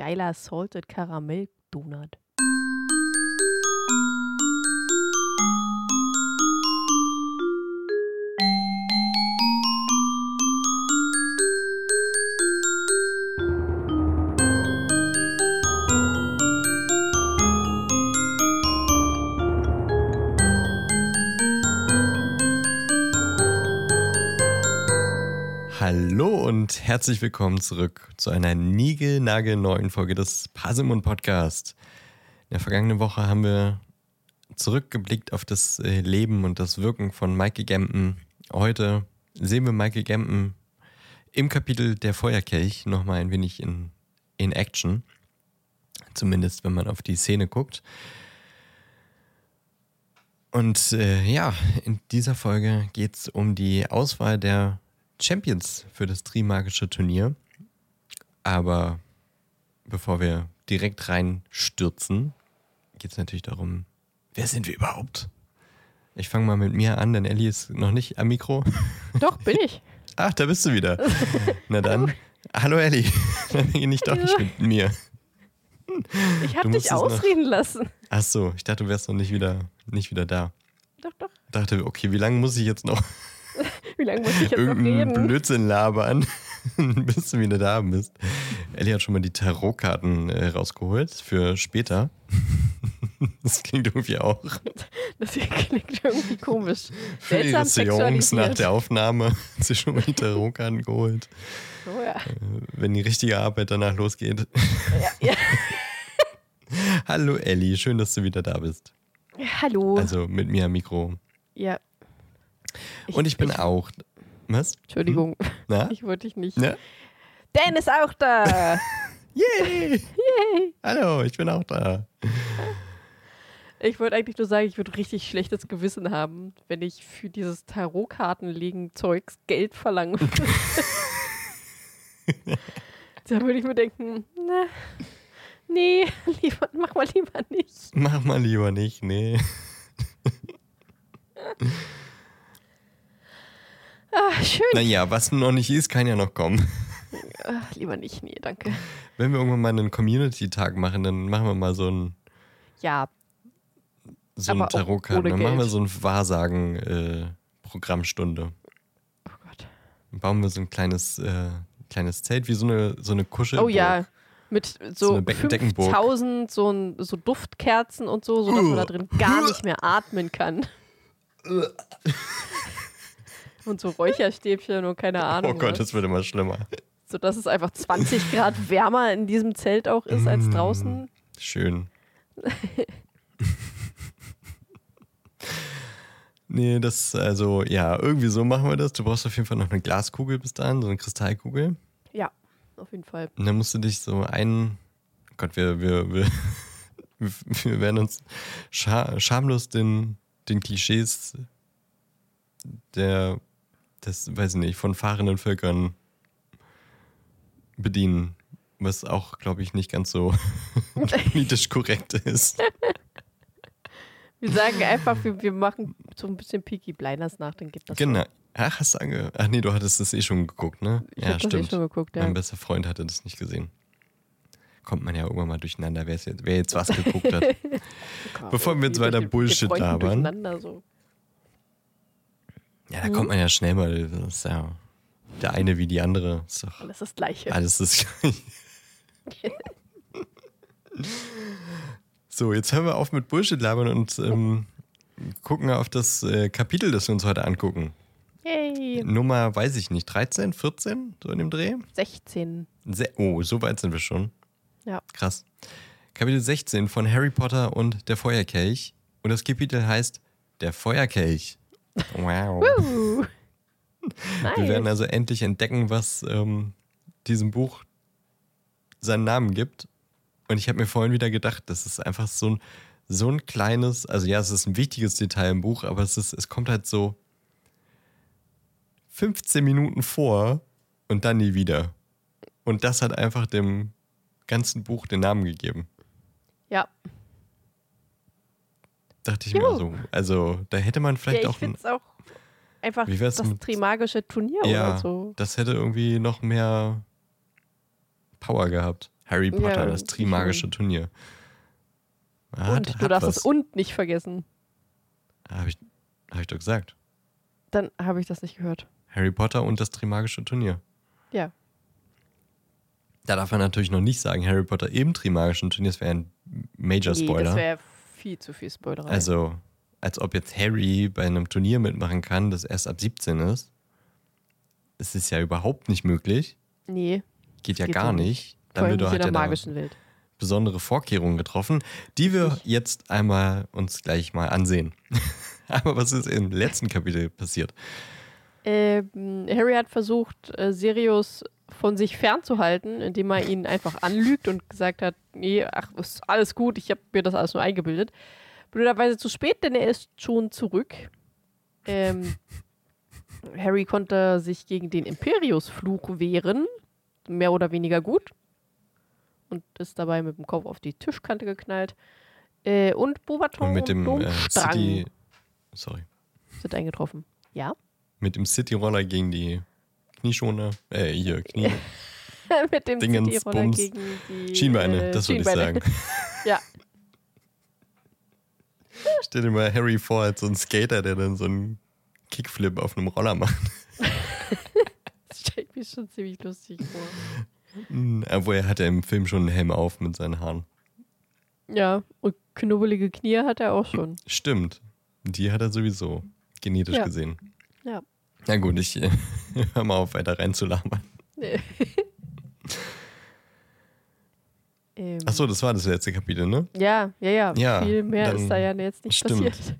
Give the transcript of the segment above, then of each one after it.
geiler Salted Caramel Donut. Hallo und herzlich willkommen zurück zu einer neuen Folge des Pasimon Podcast. In der vergangenen Woche haben wir zurückgeblickt auf das äh, Leben und das Wirken von Michael Gambon. Heute sehen wir Michael Gambon im Kapitel Der Feuerkelch nochmal ein wenig in, in Action. Zumindest wenn man auf die Szene guckt. Und äh, ja, in dieser Folge geht es um die Auswahl der Champions für das Trimagische Turnier. Aber bevor wir direkt reinstürzen, geht es natürlich darum, wer sind wir überhaupt? Ich fange mal mit mir an, denn Ellie ist noch nicht am Mikro. Doch, bin ich. Ach, da bist du wieder. Na dann. Hallo Ellie. Dann bin ich doch nicht mit mir. Ich habe dich ausreden noch... lassen. Ach so, ich dachte, du wärst noch nicht wieder, nicht wieder da. Doch, doch. Ich dachte, okay, wie lange muss ich jetzt noch wie lange muss ich jetzt noch reden? Blödsinn labern, bis du wieder da bist. Ellie hat schon mal die Tarotkarten äh, rausgeholt für später. Das klingt irgendwie auch. Das klingt irgendwie komisch. Für ihre Seance nach der Aufnahme hat sie schon mal die Tarotkarten geholt. Oh ja. Äh, wenn die richtige Arbeit danach losgeht. Ja, ja. Hallo Ellie, schön, dass du wieder da bist. Hallo. Also mit mir am Mikro. Ja, ich, und ich bin ich, auch. Was? Entschuldigung. Hm? Na? Ich wollte dich nicht. Na? Dan ist auch da. Yay! Yay! Hallo, ich bin auch da. Ich wollte eigentlich nur sagen, ich würde richtig schlechtes Gewissen haben, wenn ich für dieses Tarotkartenlegen-Zeugs Geld verlangen würde. da würde ich mir denken, na, nee, lieber, mach mal lieber nicht. Mach mal lieber nicht, nee. Ah, schön. Naja, was noch nicht ist, kann ja noch kommen. Ach, lieber nicht, nee, danke. Wenn wir irgendwann mal einen Community-Tag machen, dann machen wir mal so ein. Ja. So ein Tarotkarten. Dann machen wir so ein Wahrsagen-Programmstunde. Äh, oh Gott. Dann bauen wir so ein kleines, äh, kleines Zelt, wie so eine, so eine Kuschelburg. Oh ja. Mit so, so 5000 so, so Duftkerzen und so, sodass man da drin gar nicht mehr atmen kann. und so Räucherstäbchen und keine Ahnung. Oh Gott, was. das wird immer schlimmer. So dass es einfach 20 Grad wärmer in diesem Zelt auch ist als mm, draußen. Schön. nee, das, also, ja, irgendwie so machen wir das. Du brauchst auf jeden Fall noch eine Glaskugel bis dahin, so eine Kristallkugel. Ja, auf jeden Fall. Und dann musst du dich so ein. Gott, wir, wir, wir, wir werden uns scha schamlos den, den Klischees der das, weiß ich nicht, von fahrenden Völkern bedienen. Was auch, glaube ich, nicht ganz so politisch korrekt ist. Wir sagen einfach, wir, wir machen so ein bisschen Peaky Blinders nach, dann gibt das. Genau. Ach, hast du ange Ach nee, du hattest das eh schon geguckt, ne? Ich ja, stimmt. Das eh schon geguckt, ja. Mein bester Freund hatte das nicht gesehen. Kommt man ja irgendwann mal durcheinander, wer jetzt, wer jetzt was geguckt hat. Bevor wir jetzt weiter Bullshit labern. So. Ja, da mhm. kommt man ja schnell mal. Das ist ja der eine wie die andere. Ist doch alles das Gleiche. Alles das Gleiche. so, jetzt hören wir auf mit Bullshit labern und ähm, gucken auf das äh, Kapitel, das wir uns heute angucken. Yay. Nummer, weiß ich nicht, 13, 14, so in dem Dreh? 16. Se oh, so weit sind wir schon. Ja. Krass. Kapitel 16 von Harry Potter und der Feuerkelch. Und das Kapitel heißt Der Feuerkelch. Wow. nice. Wir werden also endlich entdecken, was ähm, diesem Buch seinen Namen gibt. Und ich habe mir vorhin wieder gedacht, das ist einfach so ein, so ein kleines, also ja, es ist ein wichtiges Detail im Buch, aber es, ist, es kommt halt so 15 Minuten vor und dann nie wieder. Und das hat einfach dem ganzen Buch den Namen gegeben. Ja. Dachte ich Juhu. mir so. Also, da hätte man vielleicht ja, ich auch. Ich auch einfach das mit, Trimagische Turnier ja, oder so. Das hätte irgendwie noch mehr Power gehabt. Harry Potter, Ja, das Trimagische Turnier. Hat- und du darfst was. das und nicht vergessen. Habe ich, hab ich doch gesagt. Dann habe ich das nicht gehört. Harry Potter und das Trimagische Turnier. Ja. Da darf man natürlich noch nicht sagen, Harry Potter im Trimagischen Turnier, das wäre ein Major Nee, Spoiler. das wäre viel zu viel Spoiler. also, als ob jetzt Harry bei einem Turnier mitmachen kann, das erst ab 17 ist. Es ist ja überhaupt nicht möglich. nee, Geht ja Geht gar nicht. nicht. vor nicht in hat der ja magischen Welt. besondere Vorkehrungen getroffen, die wir jetzt einmal uns gleich mal ansehen. Aber was ist im letzten Kapitel passiert? Ähm, Harry hat versucht, äh, Sirius von sich fernzuhalten, indem er ihn einfach anlügt und gesagt hat, nee, ach, ist alles gut, ich habe mir das alles nur eingebildet. Blöderweise zu spät, denn er ist schon zurück. Ähm, Harry konnte sich gegen den Imperius-Fluch wehren, mehr oder weniger gut. Und ist dabei mit dem Kopf auf die Tischkante geknallt. Äh, und Bobaton Und mit dem und äh, City, sorry, sind eingetroffen. Ja? mit dem City Roller gegen die Knieschoner, äh, hier, Knie, mit dem Dingens, Bums, gegen die Schienbeine, das würde ich sagen. Ja, Stell dir mal Harry vor als so ein Skater, der dann so einen Kickflip auf einem Roller macht. das stellt mich schon ziemlich lustig vor. Hm, Obwohl er hat ja im Film schon einen Helm auf mit seinen Haaren. Ja, und knubbelige Knie hat er auch schon. Stimmt. Die hat er sowieso genetisch Ja. gesehen. Na gut, ich äh, hör mal auf, weiter reinzulabern. ähm, Achso, das war das letzte Kapitel, ne? Ja, ja, ja. Ja, Viel mehr ist da ja jetzt nicht stimmt. passiert.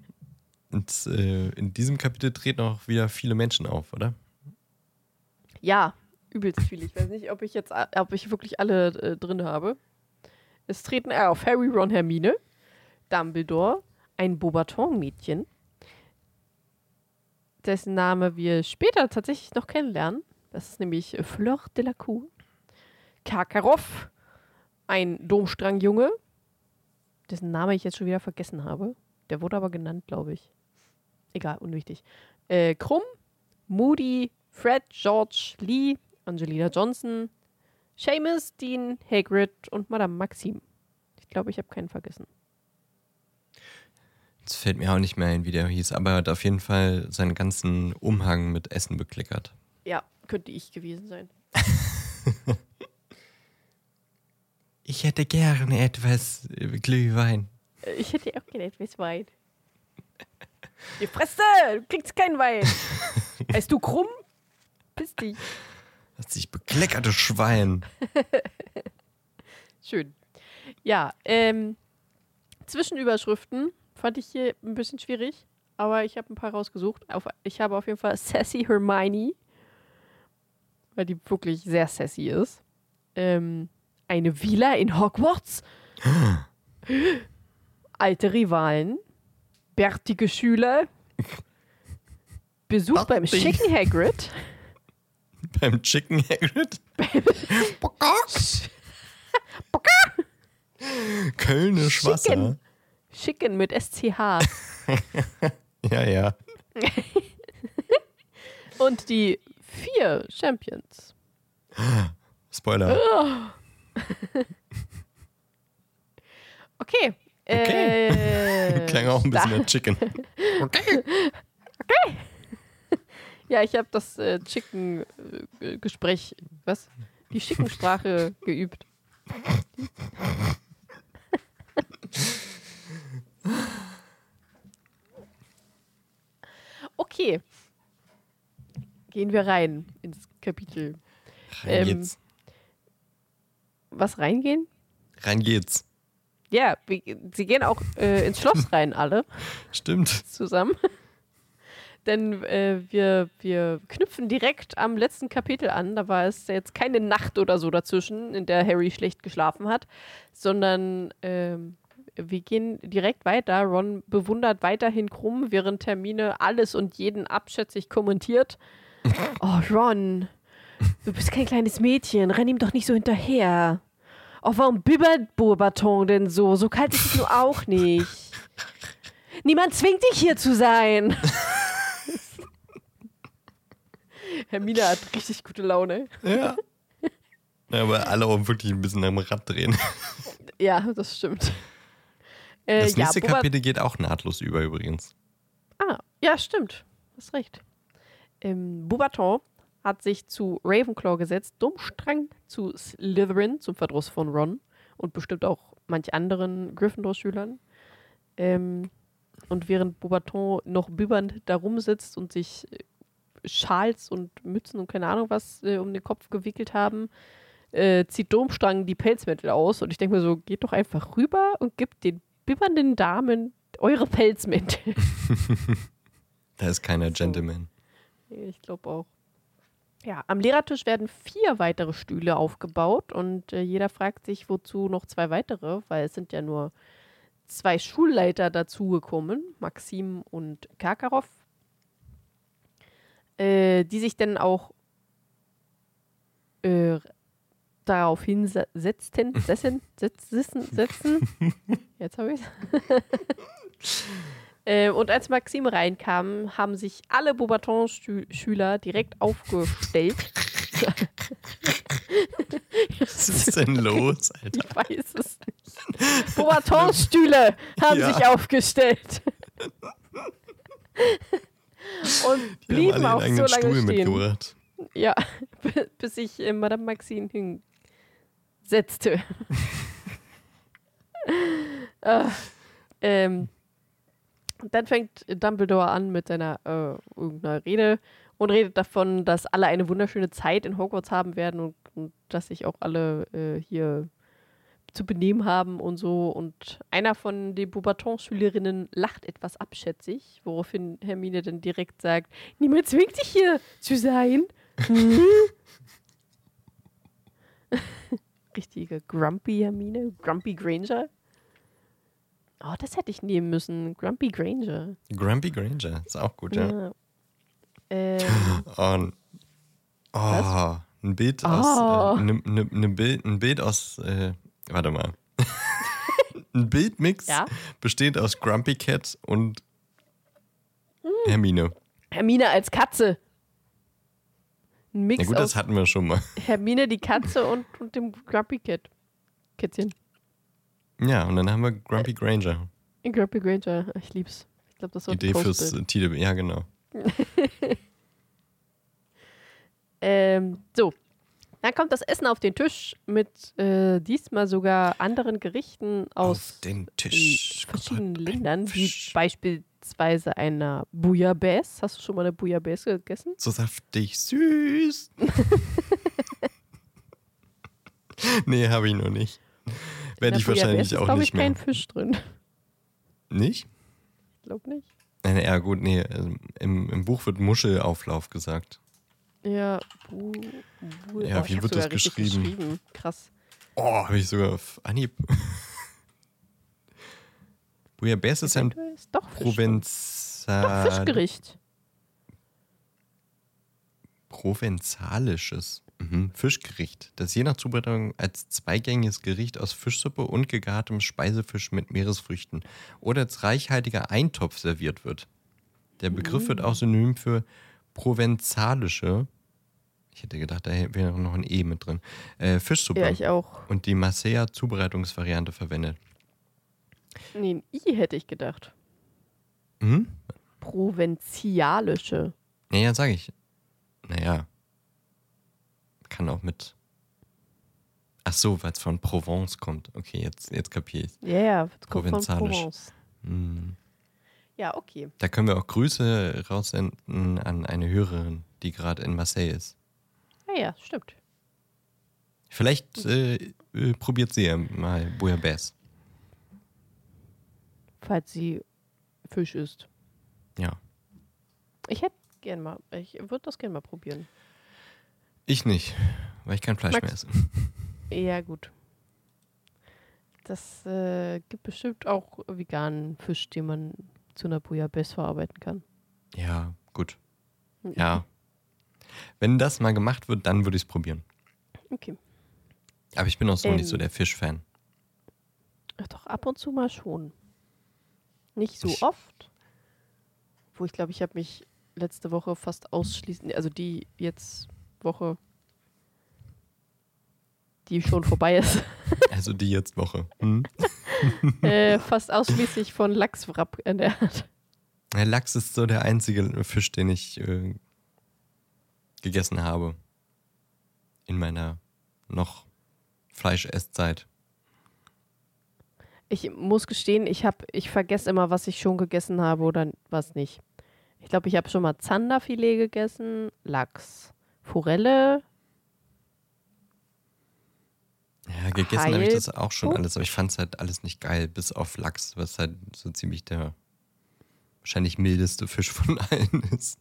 Und äh, in diesem Kapitel treten auch wieder viele Menschen auf, oder? Ja, übelst viel. Ich weiß nicht, ob ich jetzt, a- ob ich wirklich alle äh, drin habe. Es treten auf Harry, Ron, Hermine, Dumbledore, ein Beaubaton-Mädchen, dessen Name wir später tatsächlich noch kennenlernen. Das ist nämlich Fleur de la Cour. Karkaroff, ein Domstrangjunge, dessen Name ich jetzt schon wieder vergessen habe. Der wurde aber genannt, glaube ich. Egal, unwichtig. Äh, Krumm, Moody, Fred, George, Lee, Angelina Johnson, Seamus, Dean, Hagrid und Madame Maxim. Ich glaube, ich habe keinen vergessen. Es fällt mir auch nicht mehr ein, wie der hieß, aber er hat auf jeden Fall seinen ganzen Umhang mit Essen bekleckert. Ja, könnte ich gewesen sein. Ich hätte gerne etwas äh, Glühwein. Äh, Ich hätte auch gerne etwas Wein. Die Fresse! Du kriegst keinen Wein. Heißt du krumm? Piss dich. Das sich bekleckerte Schwein. Schön. Ja, ähm, Zwischenüberschriften fand ich hier ein bisschen schwierig, aber ich habe ein paar rausgesucht. Auf, ich habe auf jeden Fall Sassy Hermione, weil die wirklich sehr sassy ist. Ähm, eine Villa in Hogwarts. Alte Rivalen. Bärtige Schüler. Besuch beim Bärtig. schicken Hagrid. Beim Chicken Hagrid. Kölnisch Wasser. Chicken. Schicken mit SCH. Ja, ja. Und die vier Champions. Spoiler. Okay. Okay. Äh, Klang auch ein bisschen nach Chicken. Okay. Ja, ich habe das äh, Chicken-Gespräch, was? Die Schickensprache geübt. Okay. Gehen wir rein ins Kapitel. Rein Ähm, geht's. Was reingehen? Rein geht's. Ja, wir, sie gehen auch äh, ins Schloss rein, alle. Stimmt. zusammen. Denn äh, wir, wir knüpfen direkt am letzten Kapitel an. Da war es jetzt keine Nacht oder so dazwischen, in der Harry schlecht geschlafen hat, sondern ähm, wir gehen direkt weiter. Ron bewundert weiterhin Krumm, während Termine alles und jeden abschätzig kommentiert. Oh, Ron, du bist kein kleines Mädchen, renn ihm doch nicht so hinterher. Oh, warum bibbert Bourbaton denn so? So kalt ist es nur auch nicht. Niemand zwingt dich hier zu sein. Hermine hat richtig gute Laune. Ja. Ja, aber alle auch wirklich ein bisschen am Rad drehen. Ja, das stimmt. Äh, Das nächste ja, Kapitel geht auch nahtlos über übrigens. Ah, ja, stimmt. Hast recht. Ähm, Beaubaton hat sich zu Ravenclaw gesetzt, Dummstrang zu Slytherin, zum Verdruss von Ron und bestimmt auch manch anderen Gryffindor-Schülern. Ähm, und während Beaubaton noch bibbernd da rumsitzt und sich äh, Schals und Mützen und keine Ahnung was äh, um den Kopf gewickelt haben, äh, zieht Domstrang die Pelzmäntel aus. Und ich denke mir so, geht doch einfach rüber und gibt den bibbernden Damen eure Pelzmäntel. Da ist keiner Gentleman. Ich glaube auch. Ja, am Lehrertisch werden vier weitere Stühle aufgebaut und äh, jeder fragt sich, wozu noch zwei weitere, weil es sind ja nur zwei Schulleiter dazugekommen, Maxim und Karkaroff, äh, die sich dann auch äh, darauf hinsetzten, setzen, setzen, setzen. Jetzt habe ich äh, und als Maxim reinkam, haben sich alle Beaubaton-Schüler direkt aufgestellt. Was ist denn los, Alter? Ich weiß es nicht. Beaubaton-Stühle haben Ja. sich aufgestellt. Und blieben auch so lange Stuhl stehen. mitgebracht. Ja, bis sich äh, Madame Maxine hinsetzte. ah, ähm, dann fängt Dumbledore an mit seiner äh, irgendeiner Rede und redet davon, dass alle eine wunderschöne Zeit in Hogwarts haben werden und, und dass sich auch alle äh, hier zu benehmen haben und so. Und einer von den Beaubaton-Schülerinnen lacht etwas abschätzig, woraufhin Hermine dann direkt sagt, niemand zwingt dich hier zu sein. Hm? Richtige Grumpy Hermine, Grumpy Granger. Oh, das hätte ich nehmen müssen. Grumpy Granger. Grumpy Granger, ist auch gut, ja. Ja. Ähm, Und, oh, Was? ein Bild Oh. aus, äh, ne, ne, ne Bild, ein Bild aus, äh, warte mal. ein Bildmix Ja? besteht aus Grumpy Cat und Hm. Hermine. Hermine als Katze. Ein Mix Ja gut, aus das hatten wir schon mal. Hermine die Katze und, und dem Grumpy Cat. Kätzchen. Ja, und dann haben wir Grumpy Granger. Grumpy Granger. Ich lieb's. Ich glaube, das ein Idee fürs äh, Titel. Ja, genau. Ähm, so. Dann kommt das Essen auf den Tisch mit äh, diesmal sogar anderen Gerichten aus äh, verschiedenen Ländern, wie Fisch. Beispielsweise einer Bouillabaisse. Hast du schon mal eine Bouillabaisse gegessen? So saftig süß. nee, habe ich noch nicht. Werde ich wahrscheinlich Bouillabaisse ist, auch glaub nicht ich, kein mehr. Fisch drin. Nicht? Ich glaube nicht. Nein, ja gut, nee. also Im, Im Buch wird Muschelauflauf gesagt. Ja, Bu Bu Ja, oh, wie wird das richtig geschrieben? Krass. Oh, habe ich sogar auf Anhieb. Bouillabaisse ist ein ist doch. Provenzal Doch, Fischgericht. provenzalisches mhm. Fischgericht, das je nach Zubereitung als zweigängiges Gericht aus Fischsuppe und gegartem Speisefisch mit Meeresfrüchten oder als reichhaltiger Eintopf serviert wird. Der Begriff wird auch synonym für provenzalische, ich hätte gedacht, da wäre noch ein E mit drin, äh, Fischsuppe Ja, ich auch. und die Marseilla-Zubereitungsvariante verwendet. Nee, ein I hätte ich gedacht. Mhm. Provenzialische. Naja, sage ich. Naja. Kann auch mit. Ach so, weil es von Provence kommt. Okay, jetzt, jetzt kapiere ich. Ja, ja, das kommt von Provenzalisch. Provence. Hm. Ja, okay. Da können wir auch Grüße raussenden an eine Hörerin, die gerade in Marseille ist. Ja, ja, stimmt. Vielleicht äh, äh, probiert sie ja mal Bouillabaisse. Falls sie Fisch isst. Ja. Ich hätte gern mal, ich würde das gerne mal probieren. Ich nicht, weil ich kein Fleisch Max? mehr esse. Ja, gut. Das äh, gibt bestimmt auch veganen Fisch, den man zu einer Bouillabaisse verarbeiten kann. Ja, gut. Ja. Wenn das mal gemacht wird, dann würde ich es probieren. Okay. Aber ich bin auch so nicht so Ähm. der Fischfan. Ach, doch, ab und zu mal schon. Nicht so Ich- oft. Wo ich glaube, ich habe mich letzte Woche fast ausschließend, also die jetzt Woche die schon vorbei ist. Also die jetzt Woche. Hm? äh, fast ausschließlich von Lachswrapp ernährt. Der Lachs ist so der einzige Fisch, den ich äh, gegessen habe. In meiner noch Fleischesszeit. Ich muss gestehen, ich, hab, ich vergesse immer, was ich schon gegessen habe oder was nicht. Ich glaube, ich habe schon mal Zanderfilet gegessen, Lachs, Forelle. Ja, gegessen habe ich das auch schon alles, aber ich fand es halt alles nicht geil, bis auf Lachs, was halt so ziemlich der wahrscheinlich mildeste Fisch von allen ist.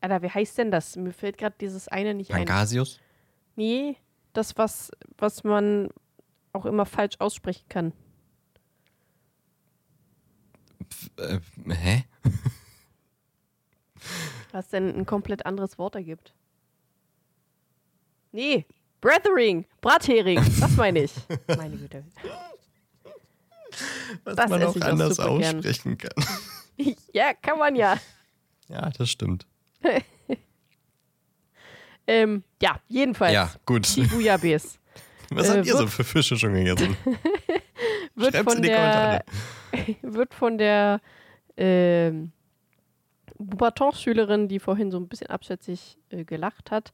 Alter, wie heißt denn das? Mir fällt gerade dieses eine nicht Pangasius? ein. Nee, das, was, was man auch immer falsch aussprechen kann. Pf, äh, hä? Was denn ein komplett anderes Wort ergibt. Nee, Brethering, Brathering, das meine ich. Meine Güte. Was das man auch anders auch aussprechen gern. kann. ja, kann man ja. Ja, das stimmt. Ähm, ja, jedenfalls. Ja, gut. Shibuya Base. Was äh, habt ihr so für Fische schon gegessen? wird, von der, wird von der äh, Boubaton-Schülerin, die vorhin so ein bisschen abschätzig äh, gelacht hat,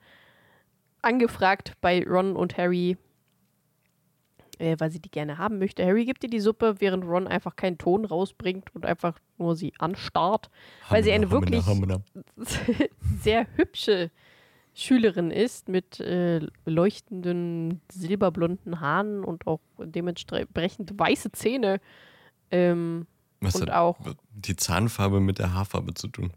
angefragt bei Ron und Harry, äh, weil sie die gerne haben möchte. Harry gibt ihr die Suppe, während Ron einfach keinen Ton rausbringt und einfach nur sie anstarrt, weil sie eine wirklich sehr hübsche Schülerin ist mit äh, leuchtenden silberblonden Haaren und auch dementsprechend weiße Zähne. Ähm, Was und hat auch die Zahnfarbe mit der Haarfarbe zu tun?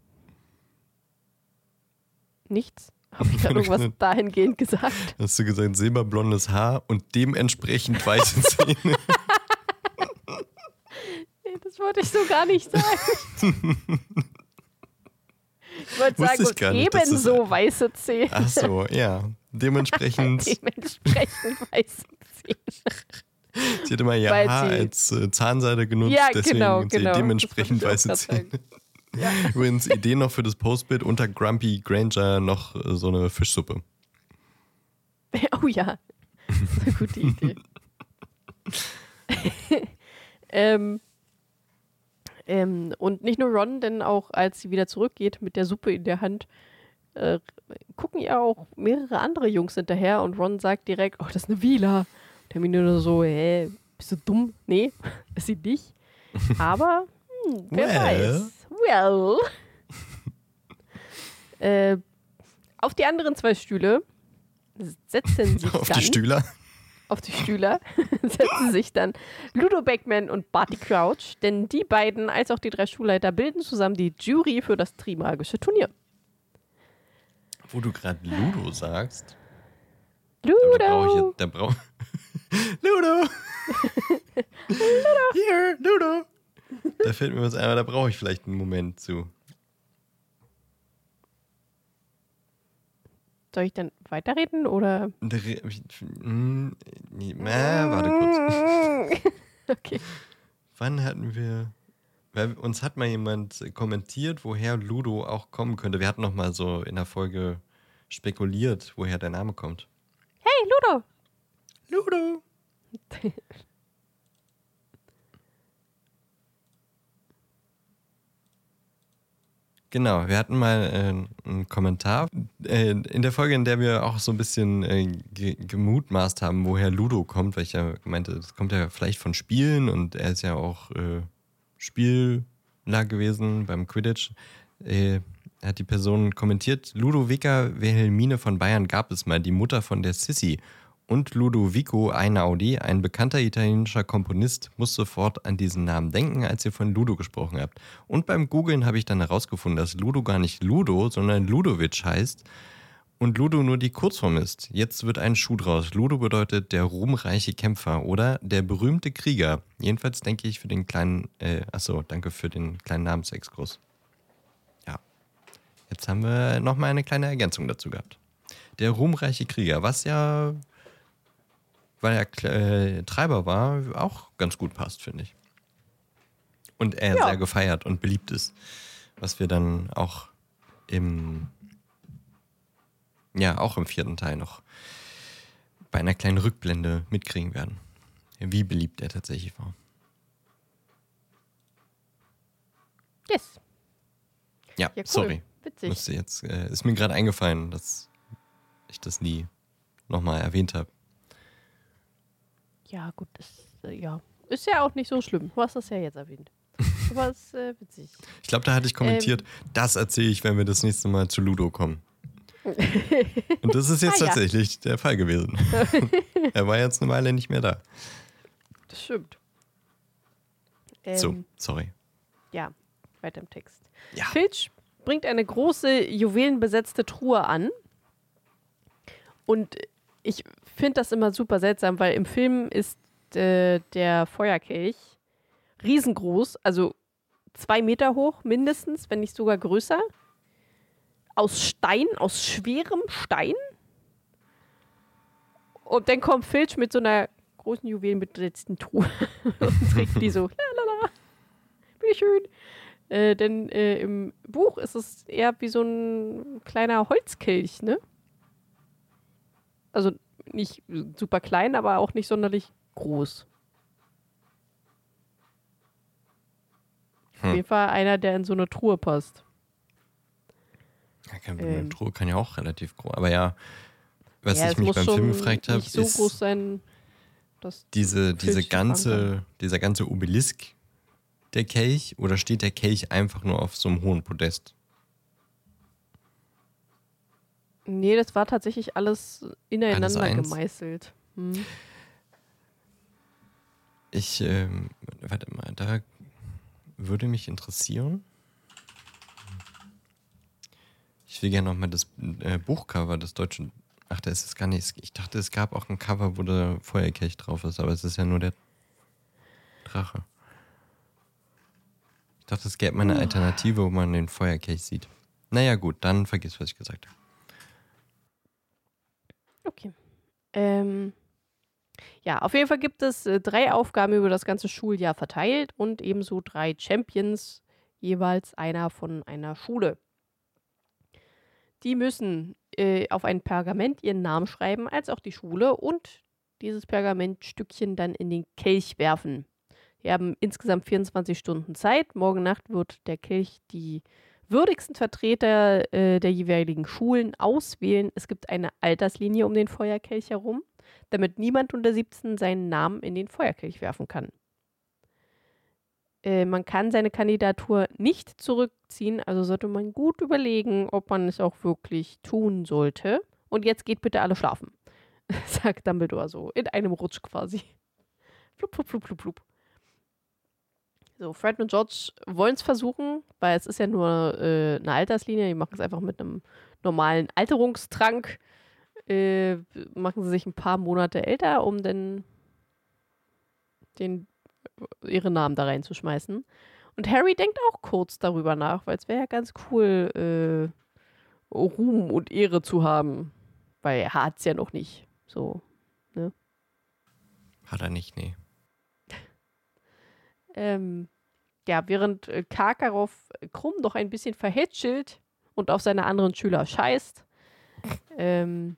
Nichts. Habe ich da irgendwas dahingehend gesagt? Hast du gesagt, silberblondes Haar und dementsprechend weiße Zähne? nee, das wollte ich so gar nicht sagen. Ich wollte sagen, ich gar nicht, ebenso ist, weiße Zähne. Ach so, ja. Dementsprechend. dementsprechend weiße Zähne. Sie hat immer ihr Weil Haar als äh, Zahnseide genutzt, ja, deswegen genau, genau. dementsprechend weiße Zähne. Ja. Übrigens, Idee noch für das Postbild unter Grumpy Granger noch äh, so eine Fischsuppe. Oh ja, das ist eine gute Idee. ähm, ähm, und nicht nur Ron, denn auch als sie wieder zurückgeht mit der Suppe in der Hand, äh, gucken ihr auch mehrere andere Jungs hinterher und Ron sagt direkt, oh, das ist eine Vila. Und Hermine nur so, hä, bist du dumm? Nee, ist sie nicht. Aber, hm, wer well. weiß. Well. äh, auf die anderen zwei Stühle setzen sich Auf dann, die Stühler? Auf die Stühler setzen sich dann Ludo Beckman und Barty Crouch, denn die beiden als auch die drei Schulleiter bilden zusammen die Jury für das Trimagische Turnier. Wo du gerade Ludo sagst. Ludo! Da brauche ich Ludo! Ludo! Hier, Ludo! Da fällt mir was ein, aber da brauche ich vielleicht einen Moment zu. Soll ich dann weiterreden oder? Hm, äh, warte kurz. okay. Wann hatten wir. Weil uns hat mal jemand kommentiert, woher Ludo auch kommen könnte. Wir hatten noch mal so in der Folge spekuliert, woher der Name kommt. Hey, Ludo! Ludo! Genau, wir hatten mal äh, einen Kommentar äh, in der Folge, in der wir auch so ein bisschen äh, ge gemutmaßt haben, woher Ludo kommt, weil ich ja meinte, das kommt ja vielleicht von Spielen und er ist ja auch äh, Spieler gewesen beim Quidditch. Äh, hat die Person kommentiert, Ludovica Wilhelmine von Bayern gab es mal, die Mutter von der Sissy. Und Ludovico Einaudi, ein bekannter italienischer Komponist, muss sofort an diesen Namen denken, als ihr von Ludo gesprochen habt. Und beim Googlen habe ich dann herausgefunden, dass Ludo gar nicht Ludo, sondern Ludovic heißt und Ludo nur die Kurzform ist. Jetzt wird ein Schuh draus. Ludo bedeutet der ruhmreiche Kämpfer oder der berühmte Krieger. Jedenfalls denke ich für den kleinen, äh, achso, danke für den kleinen Namensexkurs. Ja. Jetzt haben wir nochmal eine kleine Ergänzung dazu gehabt. Der ruhmreiche Krieger, was ja weil er äh, Treiber war, auch ganz gut passt, finde ich. Und er ja. sehr gefeiert und beliebt ist. Was wir dann auch im ja auch im vierten Teil noch bei einer kleinen Rückblende mitkriegen werden, wie beliebt er tatsächlich war. Yes. Ja, Ja, cool. sorry. Witzig. Musste jetzt, äh, ist mir gerade eingefallen, dass ich das nie nochmal erwähnt habe. Ja, gut, ist, äh, ja. ist ja auch nicht so schlimm. Du hast das ja jetzt erwähnt. Aber es ist äh, witzig. Ich glaube, da hatte ich kommentiert, Ähm. das erzähle ich, wenn wir das nächste Mal zu Ludo kommen. Und das ist jetzt Ah, ja. tatsächlich der Fall gewesen. er war jetzt eine Weile nicht mehr da. Das stimmt. so, Ähm, sorry. Ja, weiter im Text. Ja. Filch bringt eine große juwelenbesetzte Truhe an. Und ich finde das immer super seltsam, weil im Film ist äh, der Feuerkelch riesengroß, also zwei Meter hoch mindestens, wenn nicht sogar größer. Aus Stein, aus schwerem Stein. Und dann kommt Filch mit so einer großen juwelenbesetzten Truhe und trägt die so. Lalala. Bitteschön. Äh, denn äh, im Buch ist es eher wie so ein kleiner Holzkelch, ne? Also nicht super klein, aber auch nicht sonderlich groß. Auf Hm. jeden Fall einer, der in so eine Truhe passt. Ja, kann, Ähm. eine Truhe kann ja auch relativ groß. Aber ja, was ja, ich mich beim Film gefragt habe, so ist groß sein, diese, diese ganze, dieser ganze Obelisk der Kelch oder steht der Kelch einfach nur auf so einem hohen Podest? Nee, das war tatsächlich alles ineinander eins? gemeißelt. Hm. Ich, ähm, warte mal, da würde mich interessieren. Ich will gerne nochmal das äh, Buchcover des deutschen. Ach, da ist es gar nicht. Ich dachte, es gab auch ein Cover, wo der Feuerkelch drauf ist, aber es ist ja nur der Drache. Ich dachte, es gäbe mal eine Alternative, wo man den Feuerkelch sieht. Naja, gut, dann vergiss, was ich gesagt habe. Okay. Ähm, ja, auf jeden Fall gibt es äh, drei Aufgaben über das ganze Schuljahr verteilt und ebenso drei Champions, jeweils einer von einer Schule. Die müssen äh, auf ein Pergament ihren Namen schreiben, als auch die Schule und dieses Pergamentstückchen dann in den Kelch werfen. Die haben insgesamt 24 Stunden Zeit. Morgen Nacht wird der Kelch die würdigsten Vertreter äh, der jeweiligen Schulen auswählen. Es gibt eine Alterslinie um den Feuerkelch herum, damit niemand unter 17 seinen Namen in den Feuerkelch werfen kann. Äh, man kann seine Kandidatur nicht zurückziehen, also sollte man gut überlegen, ob man es auch wirklich tun sollte. Und jetzt geht bitte alle schlafen, sagt Dumbledore so, in einem Rutsch quasi. Flup, flup, flup, flup, flup. So, Fred und George wollen es versuchen, weil es ist ja nur äh, eine Alterslinie. Die machen es einfach mit einem normalen Alterungstrank. Äh, machen sie sich ein paar Monate älter, um dann den, ihre Namen da reinzuschmeißen. Und Harry denkt auch kurz darüber nach, weil es wäre ja ganz cool, äh, Ruhm und Ehre zu haben. Weil er hat es ja noch nicht. So. Hat er nicht, nee. Ähm, ja, während äh, Karkaroff Krumm noch ein bisschen verhätschelt und auf seine anderen Schüler scheißt, ähm,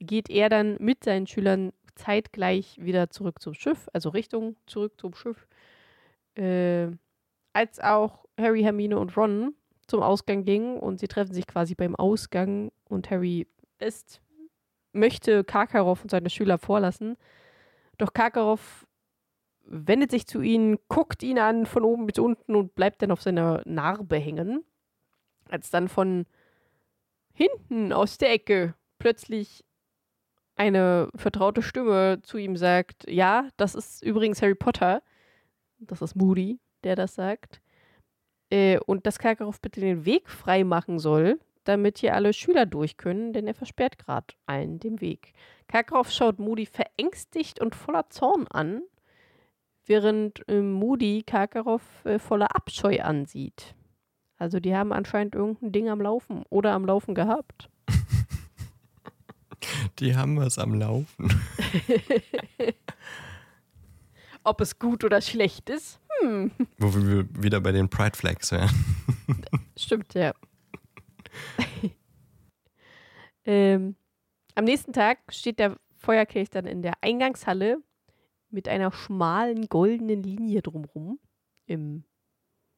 geht er dann mit seinen Schülern zeitgleich wieder zurück zum Schiff, also Richtung zurück zum Schiff, äh, als auch Harry, Hermine und Ron zum Ausgang gingen und sie treffen sich quasi beim Ausgang und Harry ist, möchte Karkaroff und seine Schüler vorlassen, doch Karkaroff wendet sich zu ihnen, guckt ihn an von oben bis unten und bleibt dann auf seiner Narbe hängen. Als dann von hinten aus der Ecke plötzlich eine vertraute Stimme zu ihm sagt, ja, das ist übrigens Harry Potter. Das ist Moody, der das sagt. Äh, und dass Karkaroff bitte den Weg frei machen soll, damit hier alle Schüler durch können, denn er versperrt gerade allen den Weg. Karkaroff schaut Moody verängstigt und voller Zorn an, während äh, Moody Karkaroff äh, voller Abscheu ansieht. Also die haben anscheinend irgendein Ding am Laufen oder am Laufen gehabt. Die haben was am Laufen. Ob es gut oder schlecht ist? Hm, Wo wir wieder bei den Pride Flags wären. stimmt ja. Ähm, am nächsten Tag steht der Feuerkelch dann in der Eingangshalle mit einer schmalen goldenen Linie drumrum. Im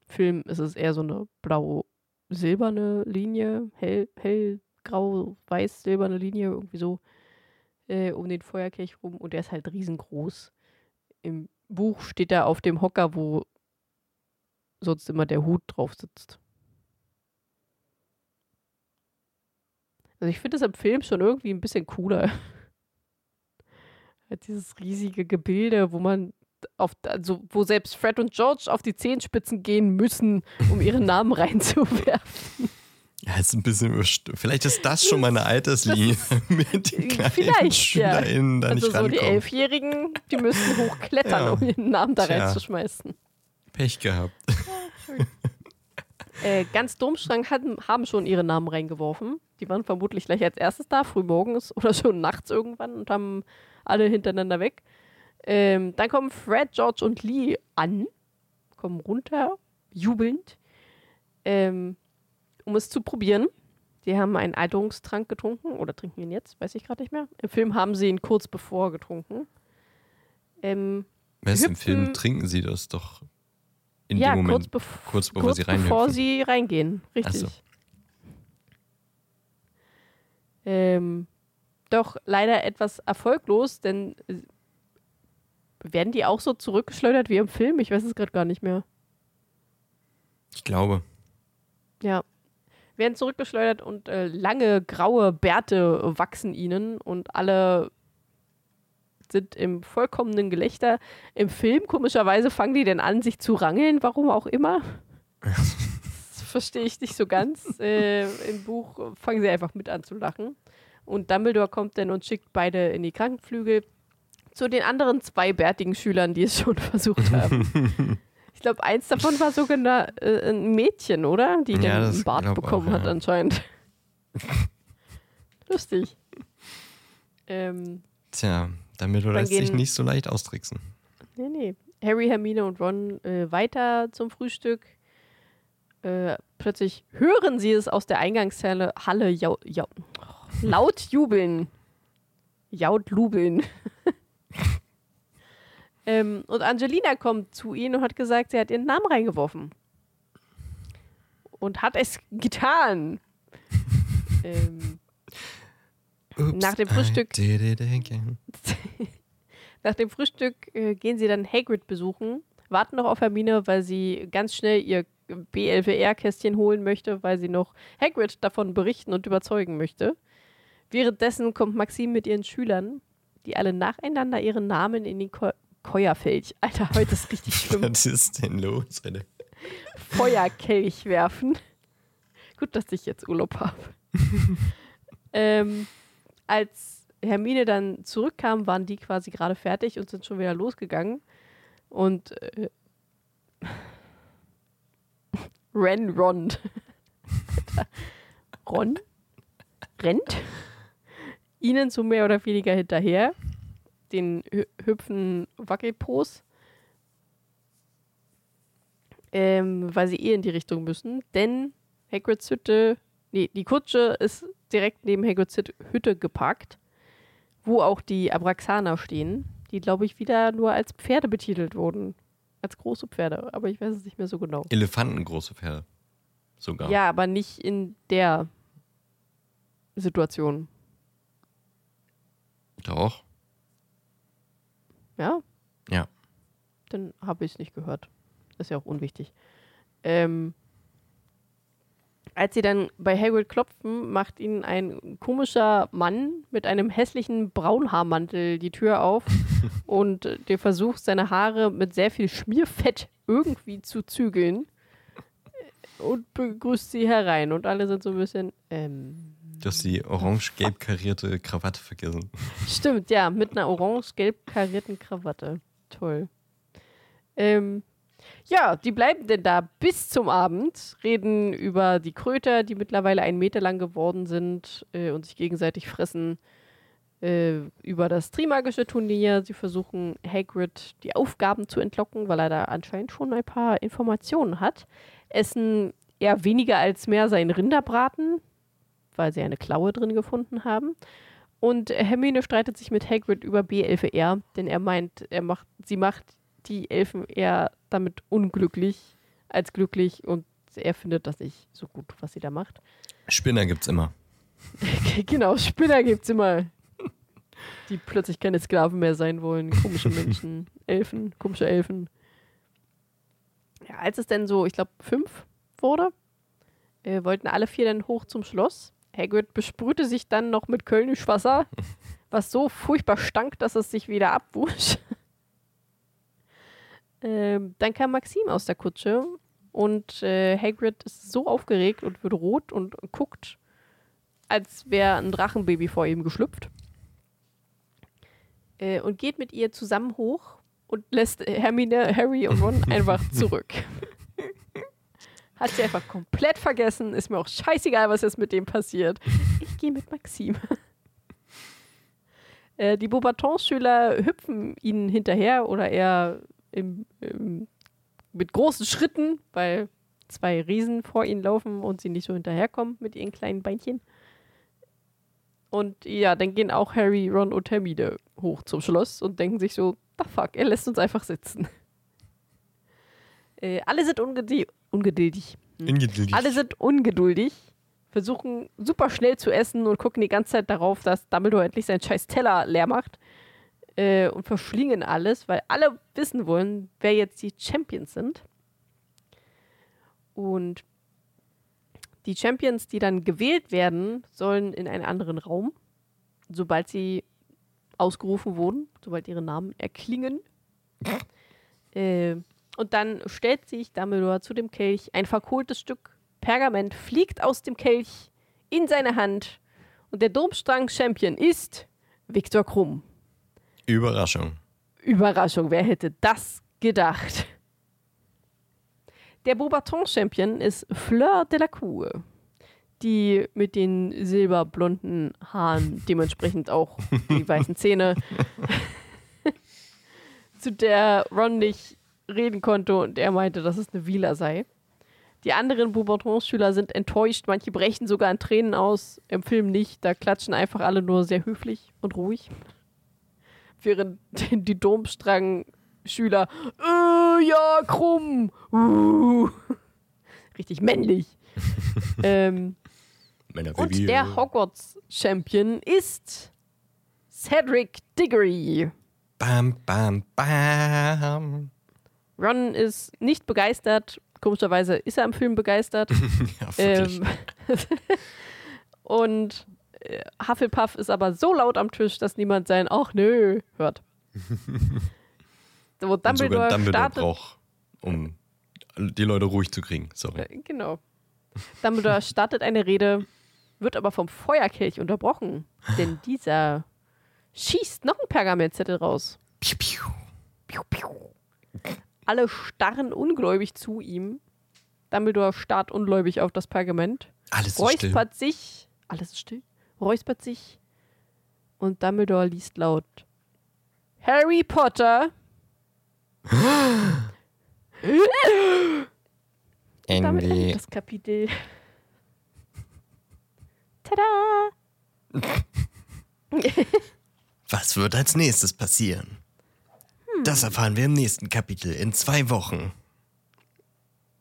Film ist es eher so eine blau-silberne Linie, hell, hellgrau, weiß-silberne Linie, irgendwie so äh, um den Feuerkelch rum und der ist halt riesengroß. Im Buch steht er auf dem Hocker, wo sonst immer der Hut drauf sitzt. Also ich finde das im Film schon irgendwie ein bisschen cooler. Halt dieses riesige Gebilde, wo man auf, also wo selbst Fred und George auf die Zehenspitzen gehen müssen, um ihre Namen reinzuwerfen. Ja, ist ein bisschen Vielleicht ist das schon mal eine Alterslinie mit den kleinen Vielleicht, SchülerInnen ja. da also nicht so rankommen. die Elfjährigen, die müssen hochklettern, ja. um ihren Namen da Tja. reinzuschmeißen. Pech gehabt. äh, ganz Domstrang hatten, haben schon ihre Namen reingeworfen. Die waren vermutlich gleich als erstes da, frühmorgens oder schon nachts irgendwann und haben alle hintereinander weg. Ähm, dann kommen Fred, George und Lee an, kommen runter, jubelnd. Ähm, um es zu probieren. Die haben einen Alterungstrank getrunken oder trinken ihn jetzt, weiß ich gerade nicht mehr. Im Film haben sie ihn kurz bevor getrunken. Ähm, Was im Film trinken sie das doch in ja, dem Moment, kurz, bev kurz bevor kurz sie bevor sie reingehen, richtig. So. Ähm, doch leider etwas erfolglos, denn äh, werden die auch so zurückgeschleudert wie im Film? Ich weiß es gerade gar nicht mehr. Ich glaube. Ja. Werden zurückgeschleudert und äh, lange graue Bärte wachsen ihnen und alle sind im vollkommenen Gelächter. Im Film, komischerweise, fangen die denn an, sich zu rangeln, warum auch immer. das verstehe ich nicht so ganz. Äh, Im Buch fangen sie einfach mit an zu lachen. Und Dumbledore kommt dann und schickt beide in die Krankenflügel zu den anderen zwei bärtigen Schülern, die es schon versucht haben. Ich glaube, eins davon war sogar äh, ein Mädchen, oder? Die Ja, den Bart bekommen auch, hat ja. anscheinend. Lustig. Ähm, Tja, damit lässt sich nicht so leicht austricksen. nee, nee. Harry, Hermine und Ron äh, weiter zum Frühstück. Äh, plötzlich hören sie es aus der Eingangshalle Halle jau, jau, laut jubeln. Jaut lubeln. ähm, und Angelina kommt zu ihnen und hat gesagt, sie hat ihren Namen reingeworfen. Und hat es getan. ähm, Oops, Nach dem Frühstück-. Nach dem Frühstück äh, gehen sie dann Hagrid besuchen, warten noch auf Hermine, weil sie ganz schnell ihr BLWR-Kästchen holen möchte, weil sie noch Hagrid davon berichten und überzeugen möchte. Währenddessen kommt Maxim mit ihren Schülern, die alle nacheinander ihren Namen in den Ko Keuerfelch, Alter, heute ist richtig schlimm, Was ist denn los? Alter? Feuerkelch werfen. Gut, dass ich jetzt Urlaub habe. ähm, als Hermine dann zurückkam, waren die quasi gerade fertig und sind schon wieder losgegangen. Und äh, Ren Ron. Ron rennt ihnen so mehr oder weniger hinterher. Den hü hüpfen Wackelpos. Ähm, weil sie eh in die Richtung müssen. Denn Hagrids Hütte, nee, die Kutsche ist direkt neben Hagrids Hüt- Hütte geparkt, wo auch die Abraxaner stehen, die, glaube ich, wieder nur als Pferde betitelt wurden. Als große Pferde, aber ich weiß es nicht mehr so genau. Elefanten, große Pferde. Sogar. Ja, aber nicht in der Situation. Doch. Ja? Ja. Dann habe ich es nicht gehört. Ist ja auch unwichtig. Ähm, als sie dann bei Hagrid klopfen, macht ihnen ein komischer Mann mit einem hässlichen Braunhaarmantel die Tür auf und der versucht, seine Haare mit sehr viel Schmierfett irgendwie zu zügeln und begrüßt sie herein. Und alle sind so ein bisschen, ähm, Du hast die orange-gelb karierte Krawatte vergessen. Stimmt, ja, mit einer orange-gelb karierten Krawatte. Toll. Ähm, ja, die bleiben denn da bis zum Abend, reden über die Kröter, die mittlerweile einen Meter lang geworden sind äh, und sich gegenseitig fressen, äh, über das Trimagische Turnier. Sie versuchen Hagrid die Aufgaben zu entlocken, weil er da anscheinend schon ein paar Informationen hat. Essen eher weniger als mehr seinen Rinderbraten, weil sie eine Klaue drin gefunden haben. Und Hermine streitet sich mit Hagrid über B11R, denn er meint, er macht, sie macht die Elfen eher damit unglücklich als glücklich und er findet das nicht so gut, was sie da macht. Spinner gibt's immer. genau, Spinner gibt's immer. Die plötzlich keine Sklaven mehr sein wollen. Komische Menschen. Elfen, komische Elfen. Ja, als es denn so, ich glaube, fünf wurde, äh, wollten alle vier dann hoch zum Schloss. Hagrid besprühte sich dann noch mit Kölnisch Wasser, was so furchtbar stank, dass es sich wieder abwusch. ähm, dann kam Maxim aus der Kutsche und äh, Hagrid ist so aufgeregt und wird rot und guckt, als wäre ein Drachenbaby vor ihm geschlüpft. Äh, und geht mit ihr zusammen hoch und lässt Hermine, Harry und Ron einfach zurück. Hat sie einfach komplett vergessen. Ist mir auch scheißegal, was jetzt mit dem passiert. Ich gehe mit Maxim. äh, die Beaubaton-Schüler hüpfen ihnen hinterher oder eher im, im, mit großen Schritten, weil zwei Riesen vor ihnen laufen und sie nicht so hinterherkommen mit ihren kleinen Beinchen. Und ja, dann gehen auch Harry, Ron und Hermine hoch zum Schloss und denken sich so, the fuck, er lässt uns einfach sitzen. Äh, alle sind ungeduldig. Ungeduldig. Ungeduldig. Alle sind ungeduldig, versuchen super schnell zu essen und gucken die ganze Zeit darauf, dass Dumbledore endlich seinen scheiß Teller leer macht. Äh, und verschlingen alles, weil alle wissen wollen, wer jetzt die Champions sind. Und die Champions, die dann gewählt werden, sollen in einen anderen Raum, sobald sie ausgerufen wurden, sobald ihre Namen erklingen. äh, und dann stellt sich Dumbledore zu dem Kelch. Ein verkohltes Stück Pergament fliegt aus dem Kelch in seine Hand. Und der Domstrang-Champion ist Viktor Krumm. Überraschung. Überraschung, wer hätte das gedacht? Der Beaubaton-Champion ist Fleur de la Cour, die mit den silberblonden Haaren, dementsprechend auch die weißen Zähne, zu der Ron nicht reden konnte und er meinte, dass es eine Wieler sei. Die anderen Beaubaton-Schüler sind enttäuscht, manche brechen sogar in Tränen aus, im Film nicht, da klatschen einfach alle nur sehr höflich und ruhig. Während die Domstrang-Schüler, äh, ja, krumm, uh, richtig männlich. ähm, und der Hogwarts-Champion ist Cedric Diggory. Bam, bam, bam. Ron ist nicht begeistert. Komischerweise ist er im Film begeistert. ja. Ähm, und äh, Hufflepuff ist aber so laut am Tisch, dass niemand sein Ach nö hört. Wo Und Dumbledore, sogar Dumbledore startet. braucht, um die Leute ruhig zu kriegen. Sorry. Äh, genau. Dumbledore startet eine Rede, wird aber vom Feuerkelch unterbrochen. Denn dieser schießt noch ein Pergamentzettel raus. Piu, piu. Piu, piu. Alle starren ungläubig zu ihm. Dumbledore starrt ungläubig auf das Pergament. Alles ist still. räuspert sich, alles ist still, räuspert sich und Dumbledore liest laut Harry Potter. Damit endet Ende. das Kapitel. Tada! Was wird als nächstes passieren? Das erfahren wir im nächsten Kapitel in zwei Wochen.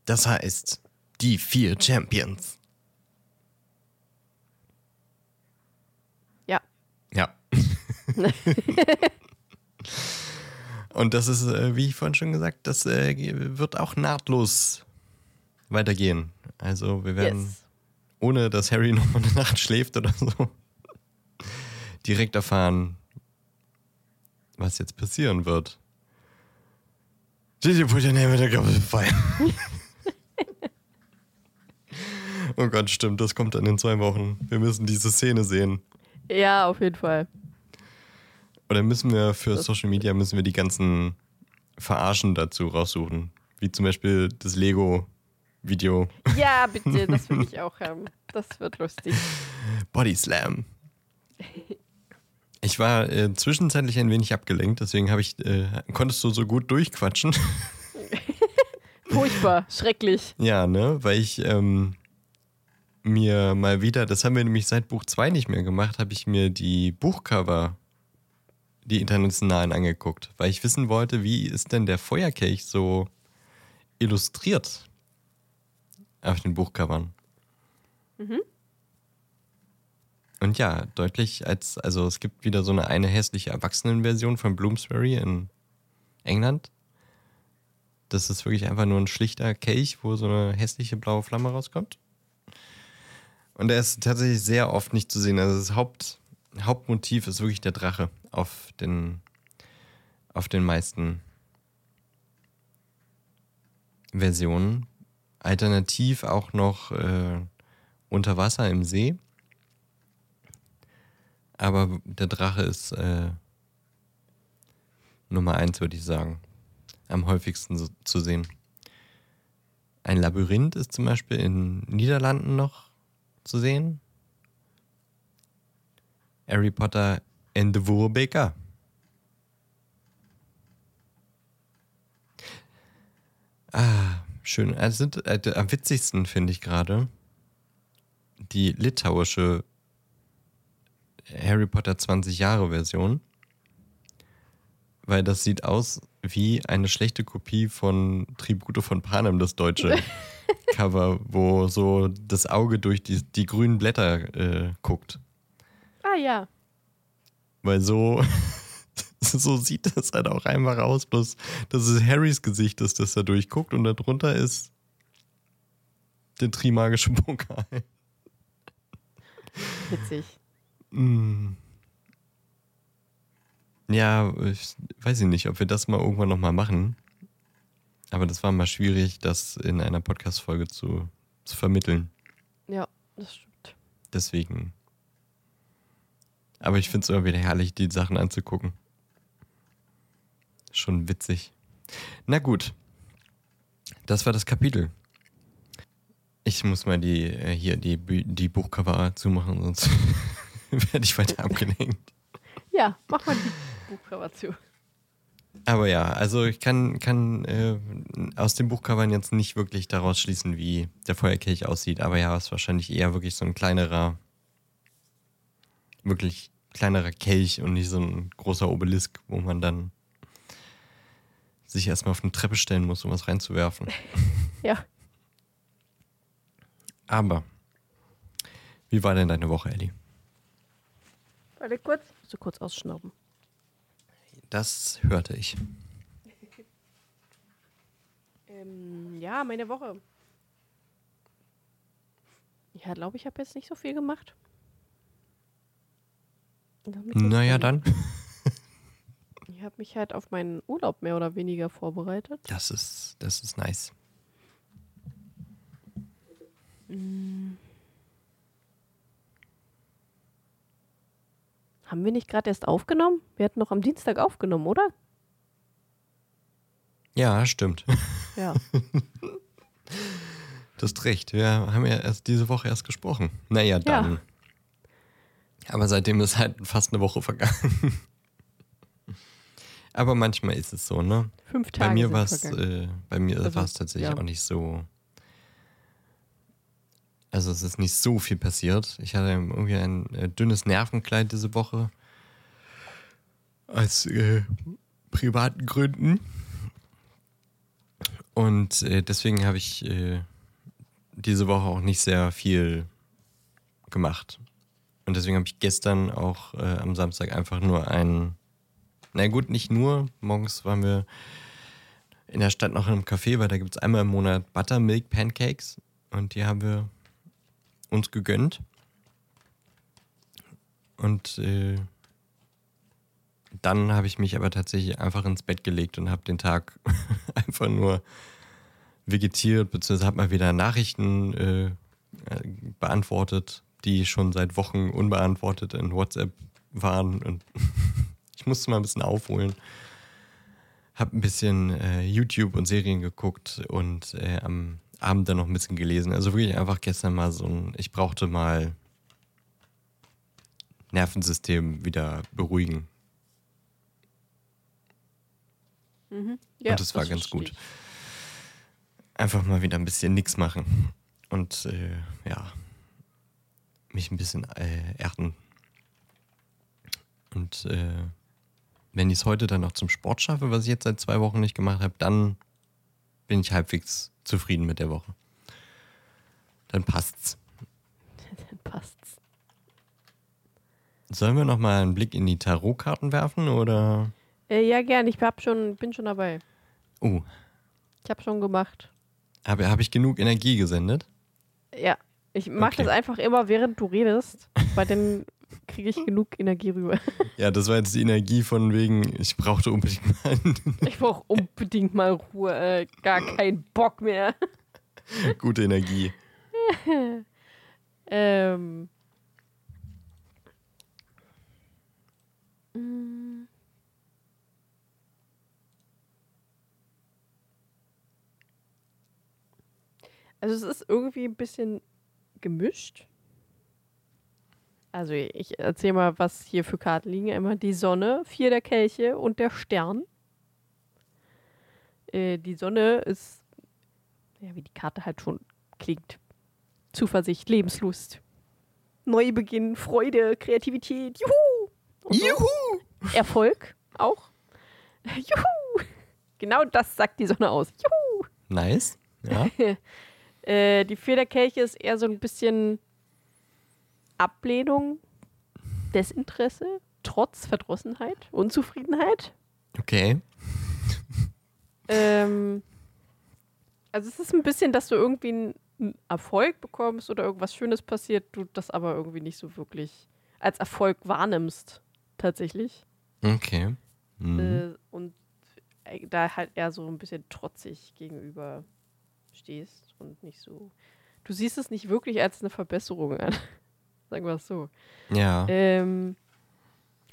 Das heißt, die vier Champions. Ja, Ja. Und das ist, äh, wie ich vorhin schon gesagt, das äh, wird auch nahtlos weitergehen. Also wir werden, yes. ohne dass Harry noch mal eine Nacht schläft oder so, direkt erfahren, was jetzt passieren wird. Did you put your name in the goblet of fire? oh Gott, stimmt, das kommt dann in zwei Wochen. Wir müssen diese Szene sehen. Ja, auf jeden Fall. Oder müssen wir für Das- Social Media müssen wir die ganzen Verarschen dazu raussuchen? Wie zum Beispiel das Lego-Video Ja, bitte, das will ich auch haben. Das wird lustig. Body Slam. Ich war äh, zwischenzeitlich ein wenig abgelenkt, deswegen habe ich, äh, konntest du so gut durchquatschen. Furchtbar, schrecklich. ja, ne? Weil ich ähm, mir mal wieder, das haben wir nämlich seit Buch 2 nicht mehr gemacht, habe ich mir die Buchcover, die internationalen angeguckt, weil ich wissen wollte, wie ist denn der Feuerkelch so illustriert auf den Buchcovern. Mhm. Und ja, deutlich als, also es gibt wieder so eine, eine hässliche Erwachsenenversion von Bloomsbury in England. Das ist wirklich einfach nur ein schlichter Kelch, wo so eine hässliche blaue Flamme rauskommt. Und er ist tatsächlich sehr oft nicht zu sehen. Also das Haupt, Hauptmotiv ist wirklich der Drache auf den, auf den meisten Versionen. Alternativ auch noch äh, unter Wasser im See. Aber der Drache ist äh, Nummer eins, würde ich sagen. Am häufigsten so, zu sehen. Ein Labyrinth ist zum Beispiel in Niederlanden noch zu sehen. Harry Potter and the Wurbeker. Ah, schön. Also sind, äh, am witzigsten finde ich gerade die litauische Harry Potter 20 Jahre Version. Weil das sieht aus wie eine schlechte Kopie von Tribute von Panem, das deutsche Cover, wo so das Auge durch die, die grünen Blätter äh, guckt. Ah ja. Weil so, so sieht das halt auch einfach aus, bloß dass es Harrys Gesicht ist, das da durchguckt und darunter ist der Trimagische Pokal. Witzig. Mm. Ja, ich weiß ich nicht, ob wir das mal irgendwann nochmal machen. Aber das war mal schwierig, das in einer Podcast-Folge zu, zu vermitteln. Ja, das stimmt. Deswegen. Aber ich finde es immer wieder herrlich, die Sachen anzugucken. Schon witzig. Na gut. Das war das Kapitel. Ich muss mal die äh, hier die, die Buchcover zumachen, sonst werde ich weiter abgelenkt. Ja, mach mal die Buchcover zu. Aber ja, also ich kann, kann äh, aus den Buchcovern jetzt nicht wirklich daraus schließen, wie der Feuerkelch aussieht. Aber ja, es ist wahrscheinlich eher wirklich so ein kleinerer, wirklich kleinerer Kelch und nicht so ein großer Obelisk, wo man dann sich erstmal auf eine Treppe stellen muss, um was reinzuwerfen. ja. Aber, wie war denn deine Woche, Ellie? Warte kurz. So kurz ausschnauben. Das hörte ich. ähm, ja, meine Woche. Ja, glaube ich, habe jetzt nicht so viel gemacht. Naja, dann. Ich habe mich halt auf meinen Urlaub mehr oder weniger vorbereitet. Das ist, das ist nice. Mm. Haben wir nicht gerade erst aufgenommen? Wir hatten noch am Dienstag aufgenommen, oder? Ja, stimmt. Ja. du hast recht. Wir haben ja erst diese Woche erst gesprochen. Naja, dann. Ja. Aber seitdem ist halt fast eine Woche vergangen. Aber manchmal ist es so, ne? Fünf Tage. Bei mir war es äh, also, tatsächlich ja. auch nicht so. Also es ist nicht so viel passiert. Ich hatte irgendwie ein äh, dünnes Nervenkleid diese Woche. Aus äh, privaten Gründen. Und äh, deswegen habe ich äh, diese Woche auch nicht sehr viel gemacht. Und deswegen habe ich gestern auch äh, am Samstag einfach nur ein, na gut, nicht nur, morgens waren wir in der Stadt noch in einem Café, weil da gibt es einmal im Monat Buttermilk Pancakes und die haben wir uns gegönnt. Und äh, dann habe ich mich aber tatsächlich einfach ins Bett gelegt und habe den Tag einfach nur vegetiert, beziehungsweise habe mal wieder Nachrichten äh, beantwortet, die schon seit Wochen unbeantwortet in WhatsApp waren. Und ich musste mal ein bisschen aufholen. Habe ein bisschen äh, YouTube und Serien geguckt und äh, am Abend dann noch ein bisschen gelesen. Also wirklich einfach gestern mal so ein, ich brauchte mal Nervensystem wieder beruhigen. Mhm. Ja, und das war ganz gut. Einfach mal wieder ein bisschen nichts machen. Und äh, ja, mich ein bisschen äh, erden. Und äh, wenn ich es heute dann noch zum Sport schaffe, was ich jetzt seit zwei Wochen nicht gemacht habe, dann bin ich halbwegs zufrieden mit der Woche. Dann passt's. Dann passt's. Sollen wir noch mal einen Blick in die Tarotkarten werfen oder? Äh, ja, gern. Ich hab schon, bin schon dabei. Oh, Ich habe schon gemacht. habe hab ich genug Energie gesendet? Ja. Ich mache Okay. das einfach immer, während du redest, weil dann kriege ich genug Energie rüber. Ja, das war jetzt die Energie von wegen, ich brauchte unbedingt mal Ich brauche unbedingt mal Ruhe. Äh, gar keinen Bock mehr. gute Energie. Ähm. Also es ist irgendwie ein bisschen gemischt. Also ich erzähle mal, was hier für Karten liegen. Immer die Sonne, vier der Kelche und der Stern. Äh, die Sonne ist, ja, wie die Karte halt schon klingt. Zuversicht, Lebenslust, Neubeginn, Freude, Kreativität, Juhu! Und so. Juhu! Erfolg auch. Juhu! Genau das sagt die Sonne aus. Juhu! Nice. Ja. Äh, die Federkelche ist eher so ein bisschen Ablehnung, Desinteresse, Trotz, Verdrossenheit, Unzufriedenheit. Okay. Ähm, also es ist ein bisschen, dass du irgendwie einen Erfolg bekommst oder irgendwas Schönes passiert, du das aber irgendwie nicht so wirklich als Erfolg wahrnimmst, tatsächlich. Okay. Mhm. Äh, und äh, da halt eher so ein bisschen trotzig gegenüber stehst und nicht so. Du siehst es nicht wirklich als eine Verbesserung an. Sagen wir es so. Ja. Ähm,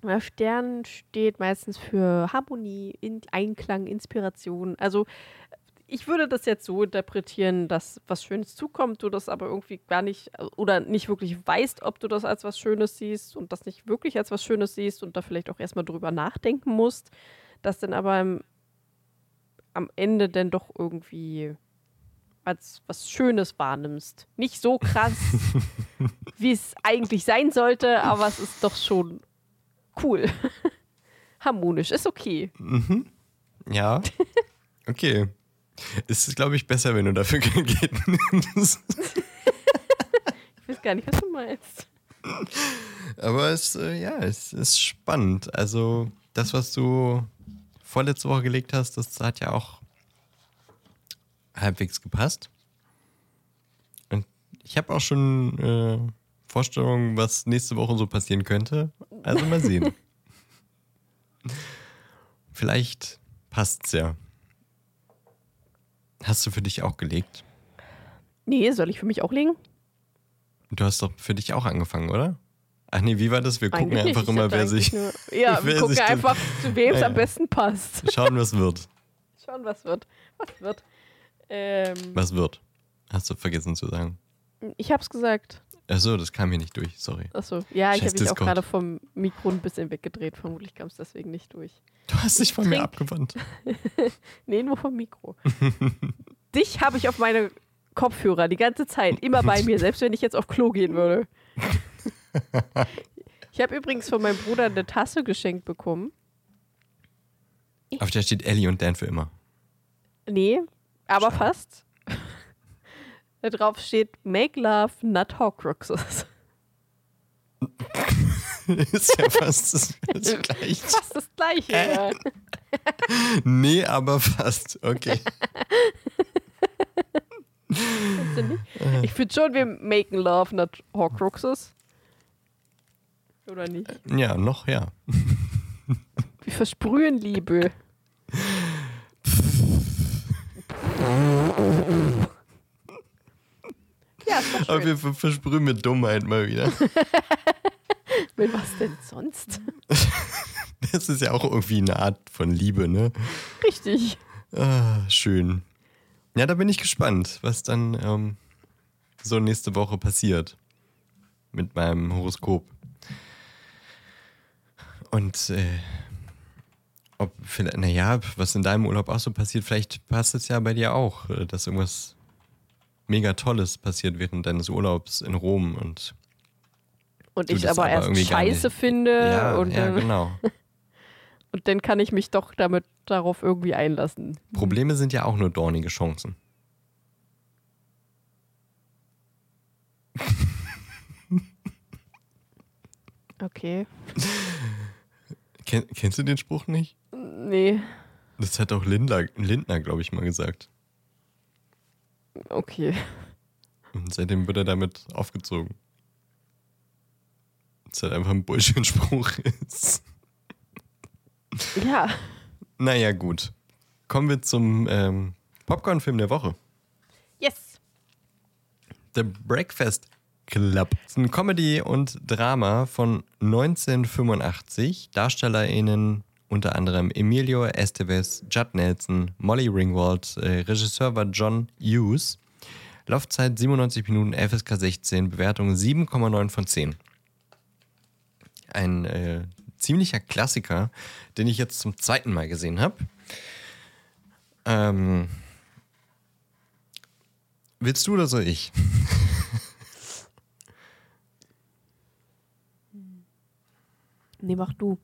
der Stern steht meistens für Harmonie, in Einklang, Inspiration. Also ich würde das jetzt so interpretieren, dass was Schönes zukommt, du das aber irgendwie gar nicht oder nicht wirklich weißt, ob du das als was Schönes siehst und das nicht wirklich als was Schönes siehst und da vielleicht auch erstmal drüber nachdenken musst, das dann aber im, am Ende dann doch irgendwie als was Schönes wahrnimmst. Nicht so krass, wie es eigentlich sein sollte, aber es ist doch schon cool. Harmonisch, ist okay. Mhm. Ja. Okay. Es ist, glaube ich, besser, wenn du dafür Geld nimmst. Ich weiß gar nicht, was du meinst. Aber es, äh, ja, es ist spannend. Also, das, was du vorletzte Woche gelegt hast, das hat ja auch halbwegs gepasst. Und ich habe auch schon äh, Vorstellungen, was nächste Woche so passieren könnte. Also mal sehen. Vielleicht passt's ja. Hast du für dich auch gelegt? Nee, soll ich für mich auch legen? Du hast doch für dich auch angefangen, oder? Ach nee, wie war das? Wir gucken Eigentlich einfach immer, wer sich. Nur, ja, wer wir gucken einfach, zu wem es Ja, am besten passt. Schauen, was wird. Schauen, was wird. Was wird. Ähm, Was wird? Hast du vergessen zu sagen. ich hab's gesagt. Achso, das kam hier nicht durch, sorry. Achso. Ja, ich Scheiß habe mich auch gerade vom Mikro ein bisschen weggedreht. Vermutlich kam es deswegen nicht durch. Du hast dich von mir abgewandt. Nee, nur vom Mikro. Dich habe ich auf meine Kopfhörer die ganze Zeit, immer bei mir, selbst wenn ich jetzt auf Klo gehen würde. Ich habe übrigens von meinem Bruder eine Tasse geschenkt bekommen. Auf der steht Ellie und Dan für immer. Nee, aber Schade. fast. da drauf steht Make Love, not Horcruxes. ist ja fast das, das gleiche. Fast das gleiche. ja. Nee, aber fast. Okay. Nicht? Ich finde schon, wir maken Love, not Horcruxes. Oder nicht? Ja, noch, ja. Wir versprühen Liebe. Ja, ist doch Aber schön. wir ver- versprühen mit Dummheit mal wieder. Mit was denn sonst? Das ist ja auch irgendwie eine Art von Liebe, ne? Richtig. Ah, schön. Ja, da bin ich gespannt, was dann ähm, so nächste Woche passiert mit meinem Horoskop. Und äh, ob vielleicht, naja, was in deinem Urlaub auch so passiert, vielleicht passt es ja bei dir auch, äh, dass irgendwas mega Tolles passiert während deines Urlaubs in Rom und Und ich aber, aber erst scheiße finde ja, und, ja, dann, genau. und dann kann ich mich doch damit darauf irgendwie einlassen. Probleme sind ja auch nur dornige Chancen. Okay. Ken, kennst du den Spruch nicht? Nee, Das hat auch Lindler, Lindner, glaube ich, mal gesagt. okay. Und seitdem wird er damit aufgezogen. Das halt einfach ein Bullshit-Spruch ist. Ja. Naja, gut. Kommen wir zum ähm, Popcorn-Film der Woche. Yes. The Breakfast Club. Das ist ein Comedy und Drama von 1985. DarstellerInnen unter anderem Emilio Estevez, Judd Nelson, Molly Ringwald, äh, Regisseur war John Hughes. Laufzeit 97 Minuten, FSK 16, Bewertung 7,9 von 10. Ein äh, ziemlicher Klassiker, den ich jetzt zum zweiten Mal gesehen habe. Ähm, willst du oder soll ich? Nee, mach du.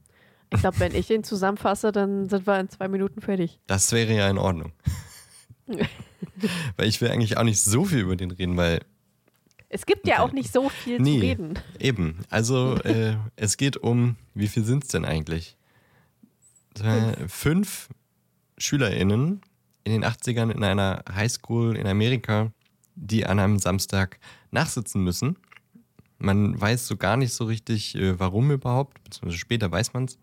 Ich glaube, wenn ich ihn zusammenfasse, dann sind wir in zwei Minuten fertig. Das wäre ja in Ordnung. weil ich will eigentlich auch nicht so viel über den reden, weil Es gibt ja auch nicht so viel Nee. zu reden. eben. Also äh, es geht um, wie viel sind es denn eigentlich? Äh, fünf SchülerInnen in den 80ern in einer Highschool in Amerika, die an einem Samstag nachsitzen müssen. Man weiß so gar nicht so richtig, äh, warum überhaupt, beziehungsweise später weiß man es.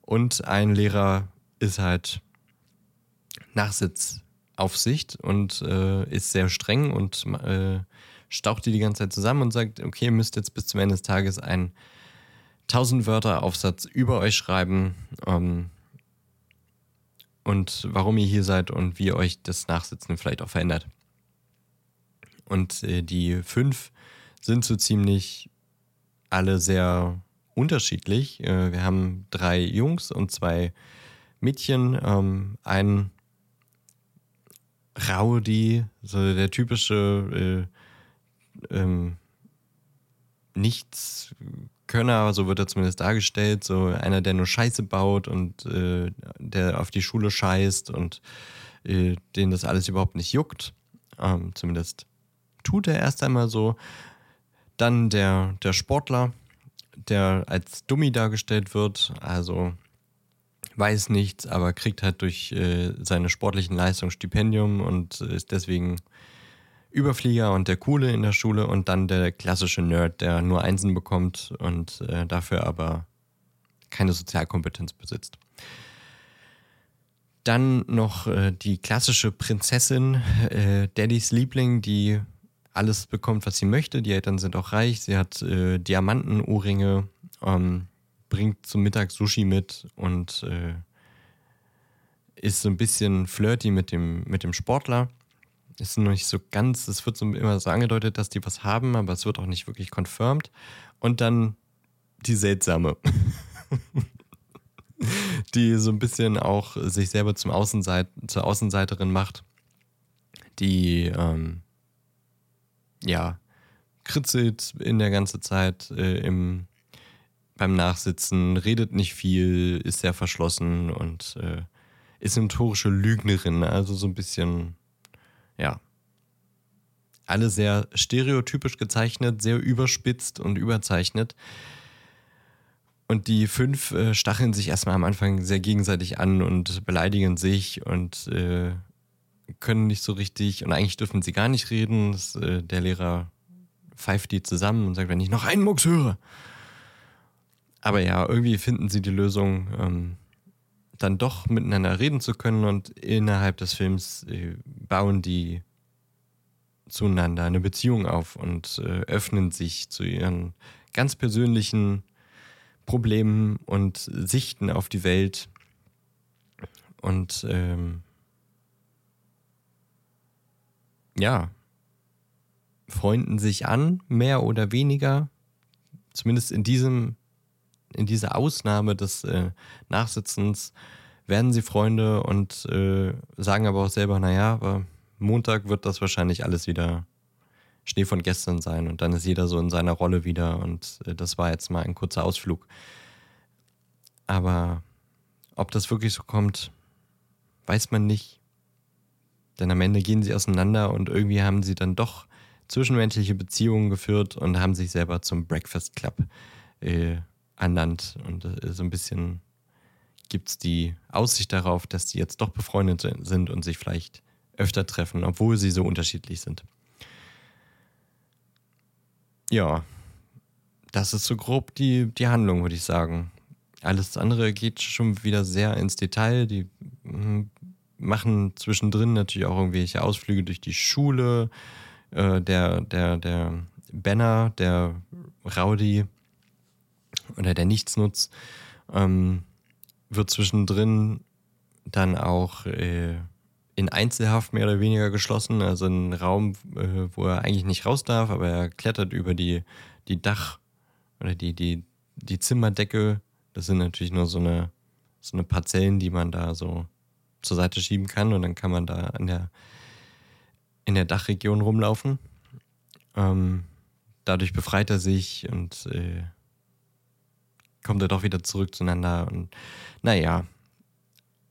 Und ein Lehrer ist halt Nachsitzaufsicht und äh, ist sehr streng und äh, staucht die die ganze Zeit zusammen und sagt, okay, ihr müsst jetzt bis zum Ende des Tages einen 1000 Wörter Aufsatz über euch schreiben ähm, und warum ihr hier seid und wie euch das Nachsitzen vielleicht auch verändert. Und äh, die fünf sind so ziemlich alle sehr unterschiedlich. Äh, wir haben drei Jungs und zwei Mädchen. Ähm, ein Rowdy, so der typische äh, ähm, Nichtskönner, so wird er zumindest dargestellt, so einer, der nur Scheiße baut und äh, der auf die Schule scheißt und äh, den das alles überhaupt nicht juckt. Ähm, zumindest tut er erst einmal so. Dann der, der Sportler, der als Dummy dargestellt wird, also weiß nichts, aber kriegt halt durch äh, seine sportlichen Leistungen Stipendium und ist deswegen Überflieger und der Coole in der Schule und dann der klassische Nerd, der nur Einsen bekommt und äh, dafür aber keine Sozialkompetenz besitzt. Dann noch äh, die klassische Prinzessin, äh, Daddys Liebling, die alles bekommt, was sie möchte. Die Eltern sind auch reich. Sie hat äh, Diamanten-Ohrringe, ähm, bringt zum Mittag Sushi mit und äh, ist so ein bisschen flirty mit dem, mit dem Sportler. Ist noch nicht so ganz, es wird so immer so angedeutet, dass die was haben, aber es wird auch nicht wirklich confirmed. Und dann die seltsame, die so ein bisschen auch sich selber zum Außenseit zur Außenseiterin macht, die ähm, ja kritzelt in der ganzen Zeit äh, im, beim Nachsitzen, redet nicht viel, ist sehr verschlossen und äh, ist eine notorische Lügnerin, also so ein bisschen, ja, alle sehr stereotypisch gezeichnet, sehr überspitzt und überzeichnet. Und die fünf äh, stacheln sich erstmal am Anfang sehr gegenseitig an und beleidigen sich und äh, können nicht so richtig und eigentlich dürfen sie gar nicht reden. Das, äh, der Lehrer pfeift die zusammen und sagt, wenn ich noch einen Mucks höre. Aber ja, irgendwie finden sie die Lösung, ähm, dann doch miteinander reden zu können und innerhalb des Films äh, bauen die zueinander eine Beziehung auf und äh, öffnen sich zu ihren ganz persönlichen Problemen und Sichten auf die Welt. Und ähm, ja, freunden sich an, mehr oder weniger. Zumindest in diesem, in dieser Ausnahme des äh, Nachsitzens werden sie Freunde und äh, sagen aber auch selber, naja, aber Montag wird das wahrscheinlich alles wieder Schnee von gestern sein und dann ist jeder so in seiner Rolle wieder und äh, das war jetzt mal ein kurzer Ausflug. Aber ob das wirklich so kommt, weiß man nicht. Denn am Ende gehen sie auseinander und irgendwie haben sie dann doch zwischenmenschliche Beziehungen geführt und haben sich selber zum Breakfast Club äh, ernannt. Und äh, so ein bisschen gibt es die Aussicht darauf, dass die jetzt doch befreundet sind und sich vielleicht öfter treffen, obwohl sie so unterschiedlich sind. Ja, das ist so grob die, die Handlung, würde ich sagen. Alles andere geht schon wieder sehr ins Detail. Die hm, machen zwischendrin natürlich auch irgendwelche Ausflüge durch die Schule. Äh, der, der, der Banner, der Rowdy oder der Nichtsnutz, ähm, wird zwischendrin dann auch äh, in Einzelhaft mehr oder weniger geschlossen, also ein Raum, äh, wo er eigentlich nicht raus darf, aber er klettert über die, die Dach oder die, die, die Zimmerdecke. Das sind natürlich nur so eine, so eine Parzellen, die man da so zur Seite schieben kann und dann kann man da in der, in der Dachregion rumlaufen. Ähm, dadurch befreit er sich und äh, kommt er doch wieder zurück zueinander und naja.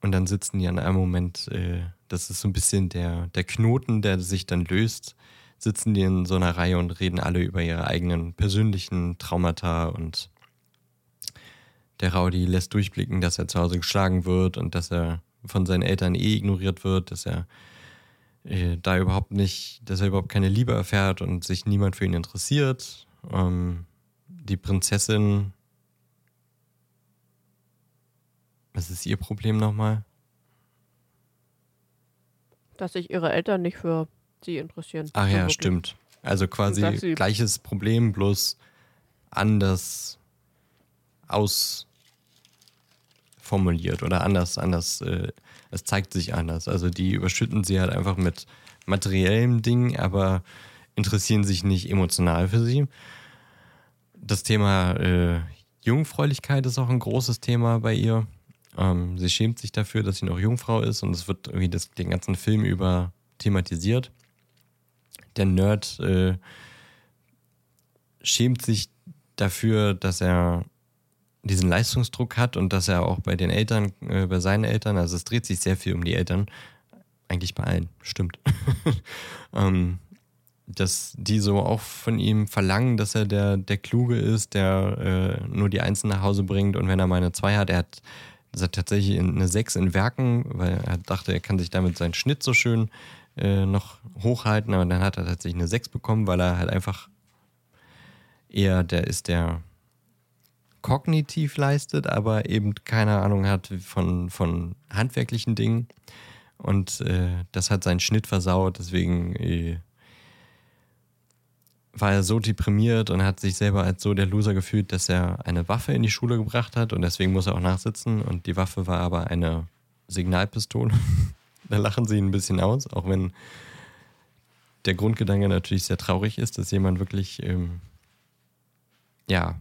Und dann sitzen die an einem Moment, äh, das ist so ein bisschen der, der Knoten, der sich dann löst, sitzen die in so einer Reihe und reden alle über ihre eigenen persönlichen Traumata und der Rowdy lässt durchblicken, dass er zu Hause geschlagen wird und dass er von seinen Eltern eh ignoriert wird, dass er äh, da überhaupt nicht, dass er überhaupt keine Liebe erfährt und sich niemand für ihn interessiert. Ähm, die Prinzessin, was ist ihr Problem nochmal? Dass sich ihre Eltern nicht für sie interessieren. Ach ja, stimmt. Also quasi gleiches Problem, bloß anders aus formuliert oder anders, anders, äh, es zeigt sich anders. Also die überschütten sie halt einfach mit materiellem Ding, aber interessieren sich nicht emotional für sie. Das Thema äh, Jungfräulichkeit ist auch ein großes Thema bei ihr. Ähm, sie schämt sich dafür, dass sie noch Jungfrau ist und es wird irgendwie das, den ganzen Film über thematisiert. Der Nerd äh, schämt sich dafür, dass er diesen Leistungsdruck hat und dass er auch bei den Eltern, äh, bei seinen Eltern, also es dreht sich sehr viel um die Eltern, eigentlich bei allen, stimmt, ähm, dass die so auch von ihm verlangen, dass er der, der Kluge ist, der äh, nur die Einsen nach Hause bringt und wenn er mal eine 2 hat, er hat, hat tatsächlich eine 6 in Werken, weil er dachte, er kann sich damit seinen Schnitt so schön äh, noch hochhalten, aber dann hat er tatsächlich eine 6 bekommen, weil er halt einfach eher der ist, der kognitiv leistet, aber eben keine Ahnung hat von, von handwerklichen Dingen. Und äh, das hat seinen Schnitt versaut, deswegen äh, war er so deprimiert und hat sich selber als so der Loser gefühlt, dass er eine Waffe in die Schule gebracht hat und deswegen muss er auch nachsitzen. Und die Waffe war aber eine Signalpistole. da lachen sie ihn ein bisschen aus, auch wenn der Grundgedanke natürlich sehr traurig ist, dass jemand wirklich ähm, ja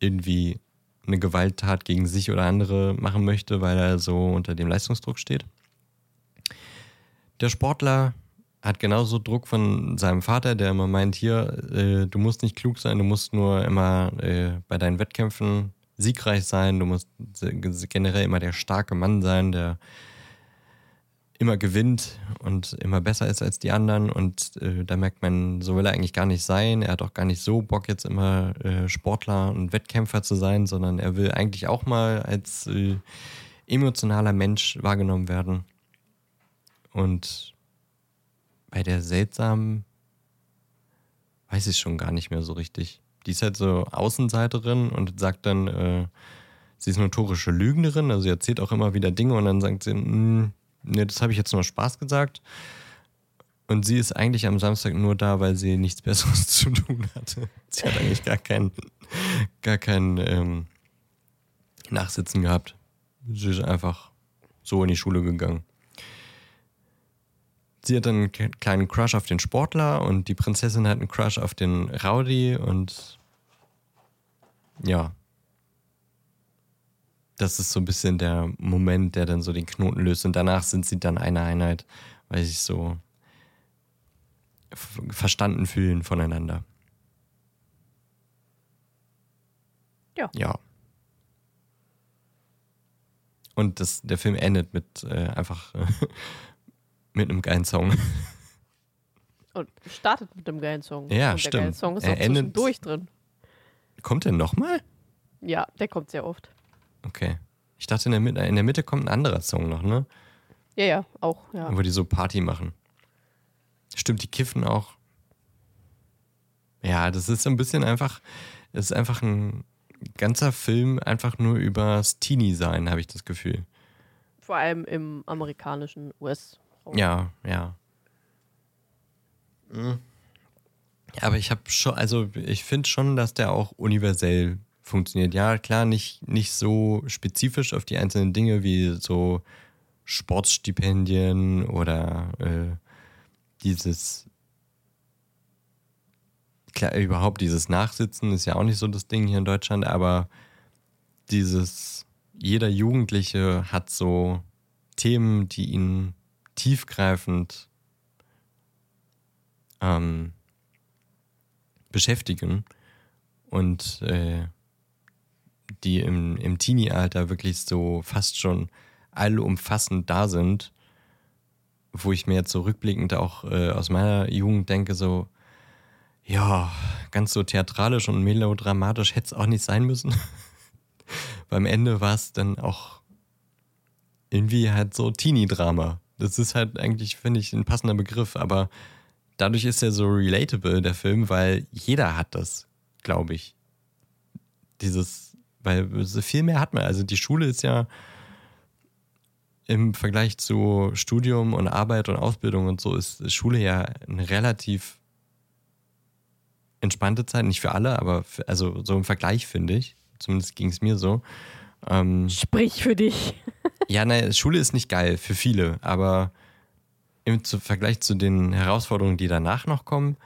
irgendwie eine Gewalttat gegen sich oder andere machen möchte, weil er so unter dem Leistungsdruck steht. Der Sportler hat genauso Druck von seinem Vater, der immer meint, hier, äh, du musst nicht klug sein, du musst nur immer äh, bei deinen Wettkämpfen siegreich sein, du musst generell immer der starke Mann sein, der immer gewinnt und immer besser ist als die anderen. Und äh, da merkt man, so will er eigentlich gar nicht sein. Er hat auch gar nicht so Bock, jetzt immer äh, Sportler und Wettkämpfer zu sein, sondern er will eigentlich auch mal als äh, emotionaler Mensch wahrgenommen werden. Und bei der seltsamen weiß ich schon gar nicht mehr so richtig. Die ist halt so Außenseiterin und sagt dann, äh, sie ist notorische Lügnerin, also sie erzählt auch immer wieder Dinge und dann sagt sie, mh, hm, ne, das habe ich jetzt nur Spaß gesagt. Und sie ist eigentlich am Samstag nur da, weil sie nichts Besseres zu tun hatte. Sie hat eigentlich gar kein, gar kein ähm, Nachsitzen gehabt. Sie ist einfach so in die Schule gegangen. Sie hat dann einen kleinen Crush auf den Sportler und die Prinzessin hat einen Crush auf den Rowdy und ja, das ist so ein bisschen der Moment, der dann so den Knoten löst. Und danach sind sie dann eine Einheit, weil sich so verstanden fühlen voneinander. Ja. Ja. Und das, der Film endet mit äh, einfach äh, mit einem geilen Song. Und startet mit einem geilen Song. Ja, und stimmt. Der geile Song ist Er auch endet- zwischendurch drin. Kommt der nochmal? Ja, der kommt sehr oft. Okay. Ich dachte, in der, Mitte, in der Mitte kommt ein anderer Song noch, ne? Ja, ja, auch, ja. Wo die so Party machen. Stimmt, die kiffen auch. Ja, das ist so ein bisschen einfach, es ist einfach ein ganzer Film einfach nur übers Teenie-Sein, habe ich das Gefühl. Vor allem im amerikanischen US-Raum. Ja, ja. Mhm. Ja, aber ich habe schon, also ich finde schon, dass der auch universell funktioniert. Ja, klar, nicht, nicht so spezifisch auf die einzelnen Dinge wie so Sportstipendien oder äh, dieses, klar, überhaupt dieses Nachsitzen ist ja auch nicht so das Ding hier in Deutschland, aber dieses, jeder Jugendliche hat so Themen, die ihn tiefgreifend ähm, beschäftigen und äh, die im, im Teenie-Alter wirklich so fast schon allumfassend da sind, wo ich mir jetzt so rückblickend auch äh, aus meiner Jugend denke, so, ja, ganz so theatralisch und melodramatisch hätte es auch nicht sein müssen. Beim Ende war es dann auch irgendwie halt so Teenie-Drama. Das ist halt eigentlich, finde ich, ein passender Begriff, aber dadurch ist er so relatable, der Film, weil jeder hat das, glaube ich. Dieses, weil so viel mehr hat man. Also die Schule ist ja im Vergleich zu Studium und Arbeit und Ausbildung und so ist Schule ja eine relativ entspannte Zeit, nicht für alle, aber für, also so im Vergleich finde ich. Zumindest ging es mir so. Ähm, Sprich für dich. ja, nein, Schule ist nicht geil für viele, aber im Vergleich zu den Herausforderungen, die danach noch kommen,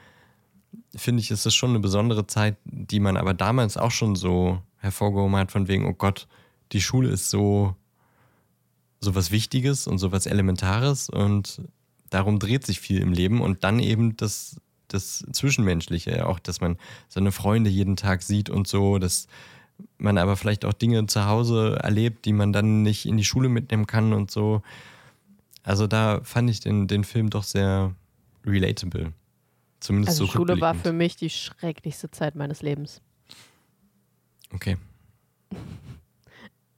finde ich, ist es schon eine besondere Zeit, die man aber damals auch schon so hervorgehoben hat, von wegen, oh Gott, die Schule ist so, so was Wichtiges und so was Elementares und darum dreht sich viel im Leben und dann eben das, das Zwischenmenschliche, auch, dass man seine Freunde jeden Tag sieht und so, dass man aber vielleicht auch Dinge zu Hause erlebt, die man dann nicht in die Schule mitnehmen kann und so. Also da fand ich den, den Film doch sehr relatable. Zumindest Also so Schule war für mich die schrecklichste Zeit meines Lebens. Okay.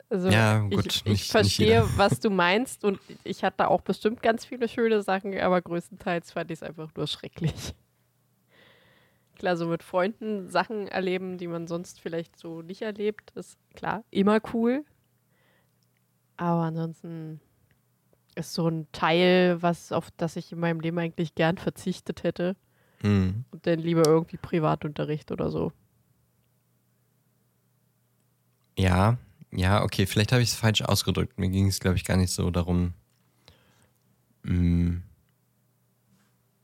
Also Ja, gut, ich, nicht- ich nicht verstehe, jeder. was du meinst und ich hatte auch bestimmt ganz viele schöne Sachen, aber größtenteils fand ich es einfach nur schrecklich. Klar, so mit Freunden Sachen erleben, die man sonst vielleicht so nicht erlebt, ist klar immer cool. Aber ansonsten ist so ein Teil, was auf das ich in meinem Leben eigentlich gern verzichtet hätte Hm. und dann lieber irgendwie Privatunterricht oder so. Ja, ja, okay, vielleicht habe ich es falsch ausgedrückt. Mir ging es, glaube ich, gar nicht so darum. mm,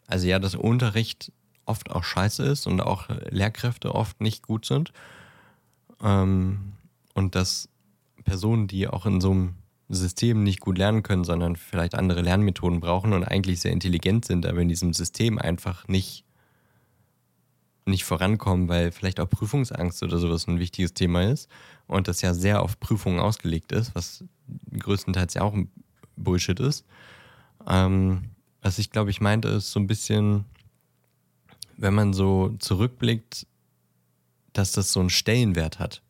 Also ja, dass Unterricht oft auch scheiße ist und auch Lehrkräfte oft nicht gut sind. Ähm, und dass Personen, die auch in so einem System nicht gut lernen können, sondern vielleicht andere Lernmethoden brauchen und eigentlich sehr intelligent sind, aber in diesem System einfach nicht, nicht vorankommen, weil vielleicht auch Prüfungsangst oder sowas ein wichtiges Thema ist und das ja sehr auf Prüfungen ausgelegt ist, was größtenteils ja auch ein Bullshit ist. Ähm, was ich glaube ich meinte, ist so ein bisschen, wenn man so zurückblickt, dass das so einen Stellenwert hat.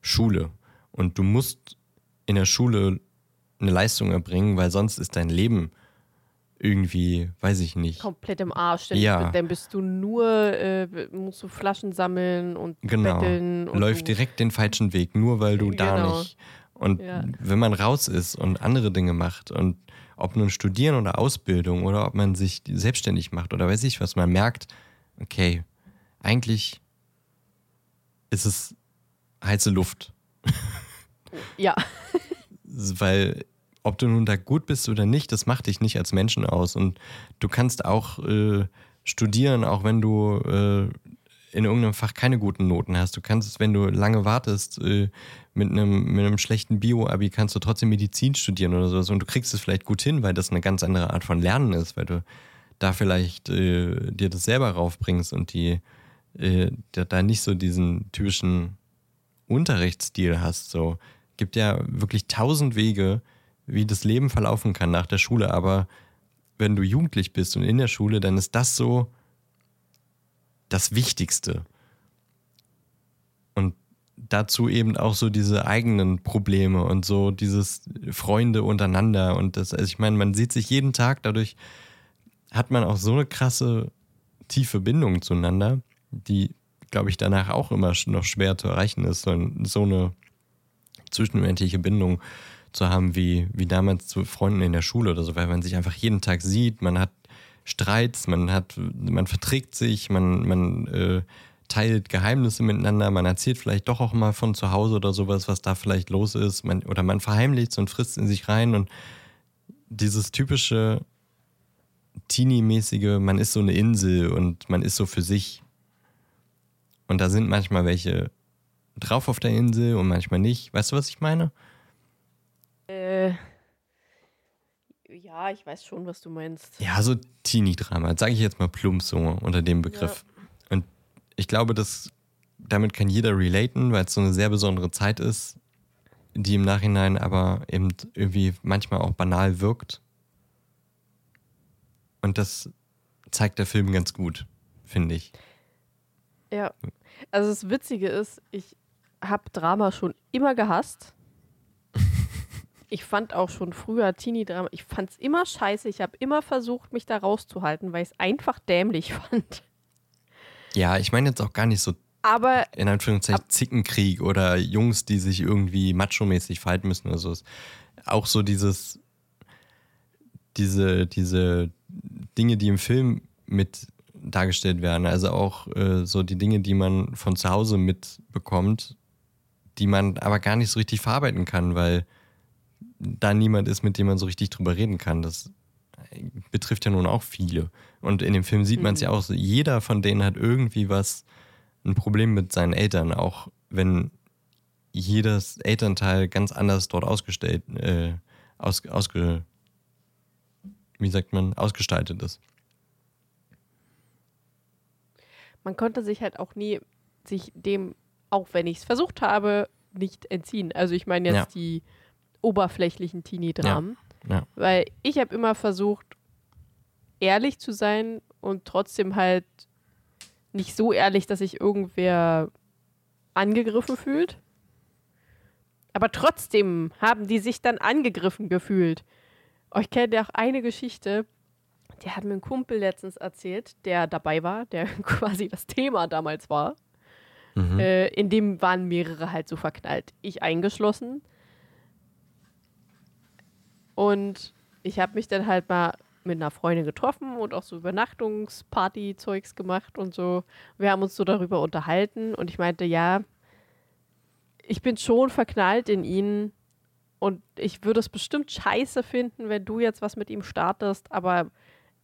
Schule. Und du musst in der Schule eine Leistung erbringen, weil sonst ist dein Leben irgendwie, weiß ich nicht. Komplett im Arsch. Dann, Ja. dann bist du nur, äh, musst du Flaschen sammeln und Genau. betteln. Und Läuft direkt den falschen Weg, nur weil du da Genau. nicht. Und Ja. wenn man raus ist und andere Dinge macht und ob nun Studieren oder Ausbildung oder ob man sich selbstständig macht oder weiß ich was, man merkt, okay, eigentlich ist es heiße Luft. Ja, weil ob du nun da gut bist oder nicht, das macht dich nicht als Menschen aus. Und du kannst auch äh, studieren, auch wenn du äh, in irgendeinem Fach keine guten Noten hast. Du kannst, wenn du lange wartest, äh, mit einem, mit einem schlechten Bio-Abi kannst du trotzdem Medizin studieren oder sowas. Und du kriegst es vielleicht gut hin, weil das eine ganz andere Art von Lernen ist, weil du da vielleicht äh, dir das selber raufbringst und die äh, da nicht so diesen typischen Unterrichtsstil hast. So gibt ja wirklich tausend Wege, wie das Leben verlaufen kann nach der Schule. Aber wenn du jugendlich bist und in der Schule, dann ist das so das Wichtigste. Und dazu eben auch so diese eigenen Probleme und so dieses Freunde untereinander und das, also ich meine, man sieht sich jeden Tag, dadurch hat man auch so eine krasse, tiefe Bindung zueinander, die, glaube ich, danach auch immer noch schwer zu erreichen ist, so, eine zwischenmenschliche Bindung zu haben, wie, wie damals zu Freunden in der Schule oder so, weil man sich einfach jeden Tag sieht, man hat Streits, man hat, man verträgt sich, man, man äh, teilt Geheimnisse miteinander, man erzählt vielleicht doch auch mal von zu Hause oder sowas, was da vielleicht los ist, man, oder man verheimlicht und frisst in sich rein und dieses typische Teenie-mäßige, man ist so eine Insel und man ist so für sich. Und da sind manchmal welche drauf auf der Insel und manchmal nicht. Weißt du, was ich meine? Äh, ja, ich weiß schon, was du meinst. Ja, so Teenie-Drama, sage ich jetzt mal plump so unter dem Begriff. Ja. Und ich glaube, dass damit kann jeder relaten, weil es so eine sehr besondere Zeit ist, die im Nachhinein aber eben irgendwie manchmal auch banal wirkt. Und das zeigt der Film ganz gut, finde ich. Ja. Also das Witzige ist, ich habe Drama schon immer gehasst. Ich fand auch schon früher Teenie-Drama, ich fand es immer scheiße. Ich habe immer versucht, mich da rauszuhalten, weil ich es einfach dämlich fand. Ja, ich meine jetzt auch gar nicht so aber in Anführungszeichen Zickenkrieg oder Jungs, die sich irgendwie macho-mäßig verhalten müssen oder so. Auch so dieses, diese, diese Dinge, die im Film mit dargestellt werden, also auch äh, so die Dinge, die man von zu Hause mitbekommt, die man aber gar nicht so richtig verarbeiten kann, weil da niemand ist, mit dem man so richtig drüber reden kann. Das betrifft ja nun auch viele. Und in dem Film sieht man es ja mhm. auch, jeder von denen hat irgendwie was, ein Problem mit seinen Eltern, auch wenn jedes Elternteil ganz anders dort ausgestellt, äh, aus, ausge, wie sagt man, ausgestaltet ist. Man konnte sich halt auch nie sich dem auch wenn ich es versucht habe, nicht entziehen. Also ich meine jetzt ja. die oberflächlichen Teenie-Dramen. Ja. Ja. Weil ich habe immer versucht, ehrlich zu sein und trotzdem halt nicht so ehrlich, dass sich irgendwer angegriffen fühlt. Aber trotzdem haben die sich dann angegriffen gefühlt. Oh, ich kenne ja auch eine Geschichte, die hat mir ein Kumpel letztens erzählt, der dabei war, der quasi das Thema damals war. Mhm. Äh, in dem waren mehrere halt so verknallt. Ich eingeschlossen. Und ich habe mich dann halt mal mit einer Freundin getroffen und auch so Übernachtungsparty-Zeugs gemacht und so. Wir haben uns so darüber unterhalten und ich meinte, ja, ich bin schon verknallt in ihn und ich würde es bestimmt scheiße finden, wenn du jetzt was mit ihm startest, aber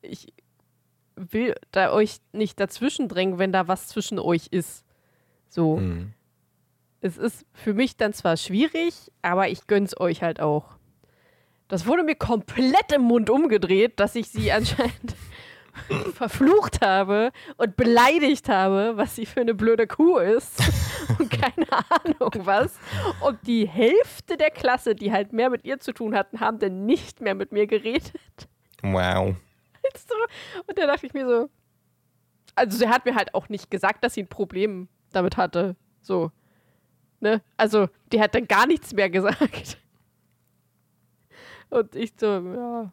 ich will da euch nicht dazwischen drängen, wenn da was zwischen euch ist. So. Mhm. Es ist für mich dann zwar schwierig, aber ich gönn's euch halt auch. Das wurde mir komplett im Mund umgedreht, dass ich sie anscheinend verflucht habe und beleidigt habe, was sie für eine blöde Kuh ist und keine Ahnung was. Und die Hälfte der Klasse, die halt mehr mit ihr zu tun hatten, haben dann nicht mehr mit mir geredet. Wow. Und da dachte ich mir so, also sie hat mir halt auch nicht gesagt, dass sie ein Problem damit hatte. So. Ne? Also, die hat dann gar nichts mehr gesagt. Und ich so, ja.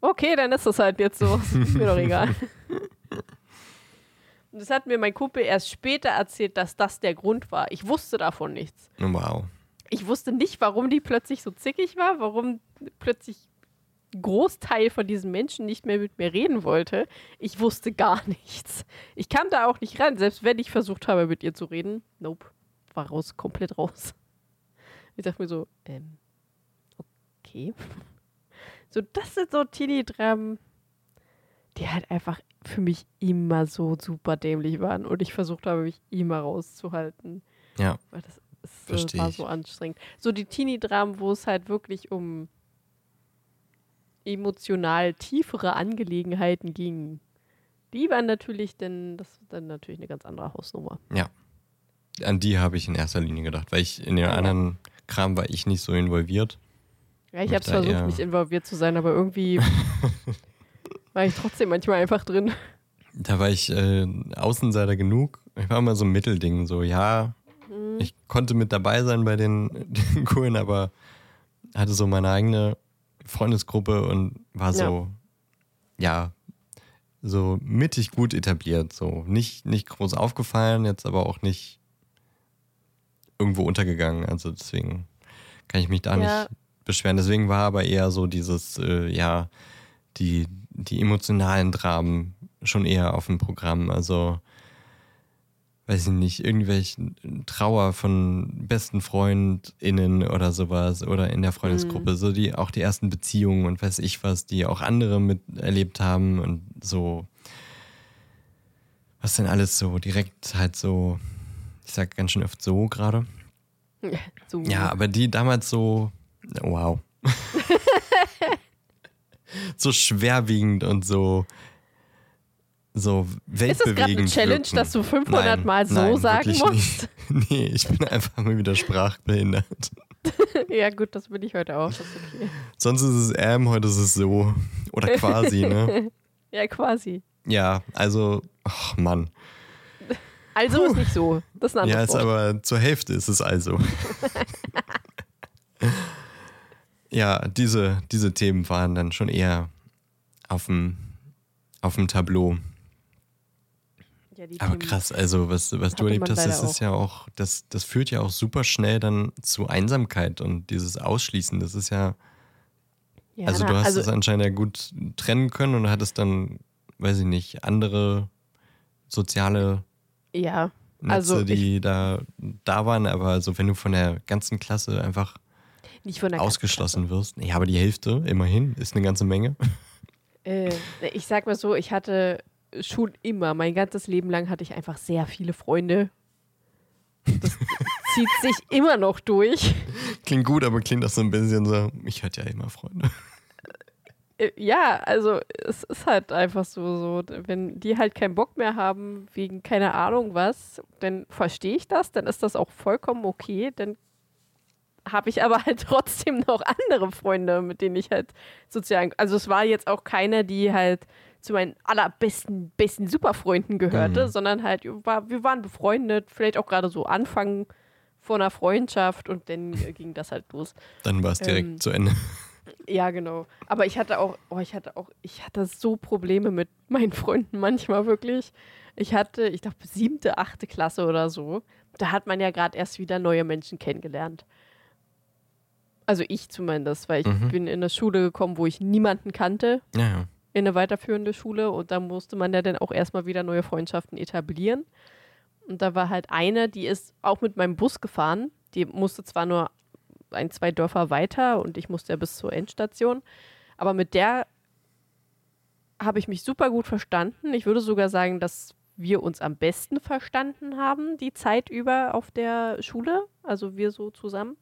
Okay, dann ist das halt jetzt so. Ist mir doch egal. Und das hat mir mein Kumpel erst später erzählt, dass das der Grund war. Ich wusste davon nichts. Wow. Ich wusste nicht, warum die plötzlich so zickig war, warum plötzlich Großteil von diesen Menschen nicht mehr mit mir reden wollte. Ich wusste gar nichts. Ich kam da auch nicht ran, selbst wenn ich versucht habe, mit ihr zu reden. Nope. War raus, komplett raus. Ich dachte mir so, ähm, okay. So, das sind so Teenie-Dramen, die halt einfach für mich immer so super dämlich waren und ich versucht habe, mich immer rauszuhalten. Ja. Weil das ist, war so anstrengend. So die Teenie-Dramen, wo es halt wirklich um emotional tiefere Angelegenheiten ging, die waren natürlich dann, das ist dann natürlich eine ganz andere Hausnummer. Ja. An die habe ich in erster Linie gedacht, weil ich in den anderen Kram war ich nicht so involviert. Ja, ich habe da versucht, nicht involviert zu sein, aber irgendwie war ich trotzdem manchmal einfach drin. Da war ich äh, Außenseiter genug. Ich war immer so ein Mittelding, so ja, Mhm. ich konnte mit dabei sein bei den, den Coolen, aber hatte so meine eigene Freundesgruppe und war so, ja, so mittig gut etabliert. So nicht, nicht groß aufgefallen, jetzt aber auch nicht irgendwo untergegangen. Also deswegen kann ich mich da Ja. nicht beschweren. Deswegen war aber eher so dieses, äh, ja, die, die emotionalen Dramen schon eher auf dem Programm. Also weiß ich nicht, irgendwelche Trauer von besten FreundInnen oder sowas oder in der Freundesgruppe, so die auch die ersten Beziehungen und weiß ich was, die auch andere miterlebt haben und so, was denn alles so direkt halt so, ich sag ganz schön oft so gerade. So. Ja, aber die damals so, wow. so schwerwiegend und so, so Ist weltbewegend. das gerade eine Challenge, wirken. dass du 500 Nein, Mal so nein, sagen musst? Nicht. Nee, ich bin einfach mal wieder sprachbehindert. ja, gut, das bin ich heute auch. Ist okay. Sonst ist es ähm, heute ist es so. Oder quasi, ne? Ja, quasi. Ja, also, ach Mann. Also ist nicht so. Das ist ein Ja, anderes ist Wort. aber zur Hälfte ist es also. Ja, diese, diese Themen waren dann schon eher auf dem, auf dem Tableau. Ja, die Aber Themen- krass, also was, was du erlebt hast, das ist ja auch, das, das führt ja auch super schnell dann zu Einsamkeit und dieses Ausschließen. Das ist ja, Ja, also na, du hast also, es anscheinend ja gut trennen können und hattest dann, weiß ich nicht, andere soziale Ja, Netze, Also die da, da waren, aber so wenn du von der ganzen Klasse einfach nicht von der ausgeschlossen wirst, ja, aber die Hälfte immerhin ist eine ganze Menge. Äh, ich sag mal so, ich hatte schon immer, mein ganzes Leben lang hatte ich einfach sehr viele Freunde. Das zieht sich immer noch durch. Klingt gut, aber klingt auch so ein bisschen so, ich hatte ja immer Freunde. Äh, ja, also es ist halt einfach so, so, wenn die halt keinen Bock mehr haben wegen keine Ahnung was, dann verstehe ich das, dann ist das auch vollkommen okay, dann habe ich aber halt trotzdem noch andere Freunde, mit denen ich halt sozial, also es war jetzt auch keiner, die halt zu meinen allerbesten, besten Superfreunden gehörte, Mhm. sondern halt, war, wir waren befreundet, vielleicht auch gerade so Anfang von einer Freundschaft und dann ging das halt los. Dann war es direkt Ähm, zu Ende. Ja, genau. Aber ich hatte auch, oh, ich hatte auch, ich hatte so Probleme mit meinen Freunden manchmal wirklich. Ich hatte, ich glaube, siebte, achte Klasse oder so. Da hat man ja gerade erst wieder neue Menschen kennengelernt. Also ich zumindest, weil ich Mhm. bin in eine Schule gekommen, wo ich niemanden kannte, Ja, ja. in eine weiterführende Schule. Und da musste man ja dann auch erstmal wieder neue Freundschaften etablieren. Und da war halt eine, die ist auch mit meinem Bus gefahren. Die musste zwar nur ein, zwei Dörfer weiter und ich musste ja bis zur Endstation. Aber mit der habe ich mich super gut verstanden. Ich würde sogar sagen, dass wir uns am besten verstanden haben, die Zeit über auf der Schule. Also wir so zusammen.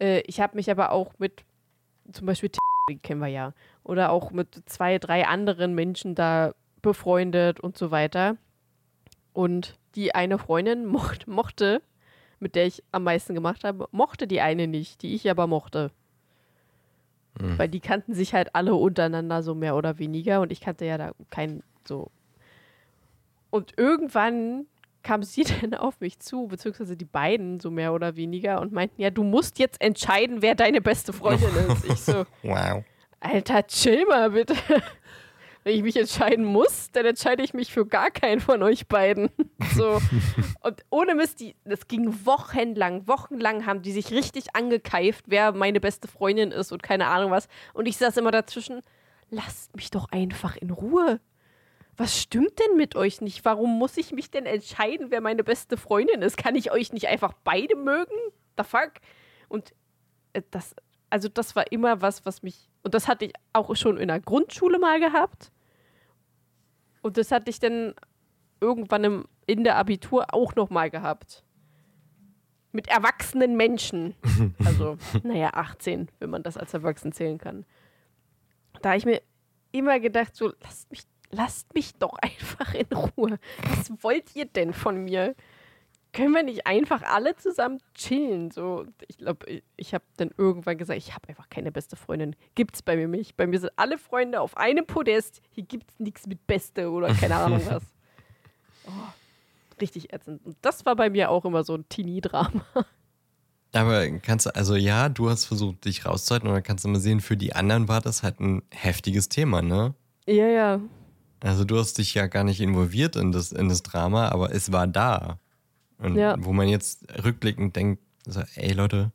Äh, ich habe mich aber auch mit zum Beispiel, die kennen wir ja, oder auch mit zwei, drei anderen Menschen da befreundet und so weiter. Und die eine Freundin mocht, mochte, mit der ich am meisten gemacht habe, mochte die eine nicht, die ich aber mochte. Hm. Weil die kannten sich halt alle untereinander so mehr oder weniger und ich kannte ja da keinen so. Und irgendwann kam sie dann auf mich zu, beziehungsweise die beiden so mehr oder weniger und meinten, ja, du musst jetzt entscheiden, wer deine beste Freundin ist. Ich so, Wow. Alter, chill mal bitte. Wenn ich mich entscheiden muss, dann entscheide ich mich für gar keinen von euch beiden. So. Und ohne Mist, die, das ging wochenlang, wochenlang haben die sich richtig angekeift, wer meine beste Freundin ist und keine Ahnung was. Und ich saß immer dazwischen, lasst mich doch einfach in Ruhe. Was stimmt denn mit euch nicht? Warum muss ich mich denn entscheiden, wer meine beste Freundin ist? Kann ich euch nicht einfach beide mögen? The fuck? Und äh, das, also das war immer was, was mich, und das hatte ich auch schon in der Grundschule mal gehabt. Und das hatte ich dann irgendwann im, in der Abitur auch noch mal gehabt. Mit erwachsenen Menschen. Also, naja, 18, wenn man das als erwachsen zählen kann. da habe ich mir immer gedacht, so, lasst mich, lasst mich doch einfach in Ruhe. Was wollt ihr denn von mir? Können wir nicht einfach alle zusammen chillen? So, ich glaube, ich habe dann irgendwann gesagt, ich habe einfach keine beste Freundin. Gibt's bei mir nicht. Bei mir sind alle Freunde auf einem Podest. Hier gibt's nichts mit Beste oder keine Ahnung was. Oh, richtig ätzend. Und das war bei mir auch immer so ein Teenie-Drama. Aber kannst du, also ja, du hast versucht, dich rauszuhalten, oder kannst du mal sehen, für die anderen war das halt ein heftiges Thema, ne? Ja, ja. Also du hast dich ja gar nicht involviert in das, in das Drama, aber es war da. Und Ja. wo man jetzt rückblickend denkt, so, ey Leute,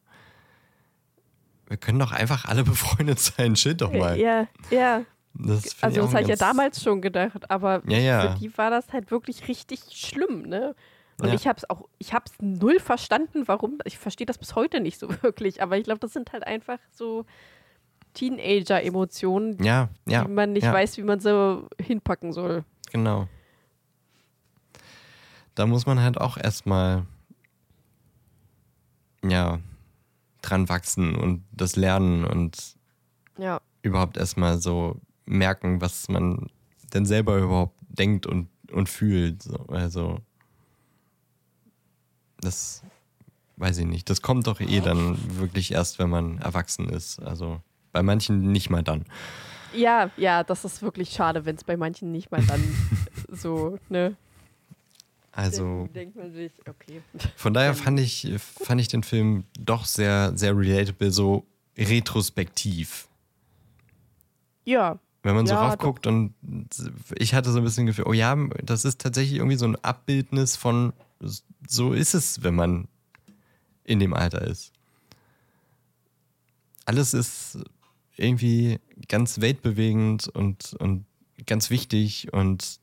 wir können doch einfach alle befreundet sein, chill doch mal. Ja, ja. Das Also das habe ich ja damals schon gedacht, aber Ja, ja. für die war das halt wirklich richtig schlimm, ne? Und Ja. ich habe es auch, ich habe es null verstanden, warum. Ich verstehe das bis heute nicht so wirklich, aber ich glaube, das sind halt einfach so Teenager-Emotionen, Ja, ja. die man nicht ja. weiß, wie man so hinpacken soll. Genau. Da muss man halt auch erstmal ja dran wachsen und das lernen und Ja, überhaupt erstmal so merken, was man denn selber überhaupt denkt und, und fühlt. So, also das weiß ich nicht. Das kommt doch eh dann wirklich erst, wenn man erwachsen ist. Also bei manchen nicht mal dann. ja, ja, das ist wirklich schade, wenn es bei manchen nicht mal dann so, ne? Also denkt man sich, okay. Von daher fand ich, fand ich den Film doch sehr, sehr relatable, so retrospektiv. Ja, Wenn man so Ja, raufguckt und ich hatte so ein bisschen Gefühl, oh ja, das ist tatsächlich irgendwie so ein Abbildnis von, so ist es, wenn man in dem Alter ist. Alles ist irgendwie ganz weltbewegend und, und ganz wichtig und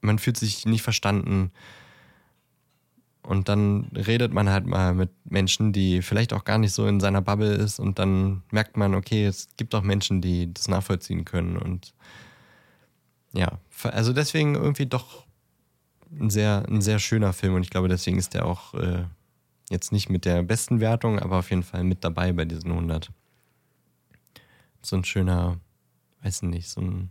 man fühlt sich nicht verstanden. Und dann redet man halt mal mit Menschen, die vielleicht auch gar nicht so in seiner Bubble ist und dann merkt man, okay, es gibt auch Menschen, die das nachvollziehen können und ja, also deswegen irgendwie doch ein sehr, ein sehr schöner Film und ich glaube, deswegen ist der auch äh, jetzt nicht mit der besten Wertung, aber auf jeden Fall mit dabei bei diesen 100. So ein schöner, weiß nicht, so ein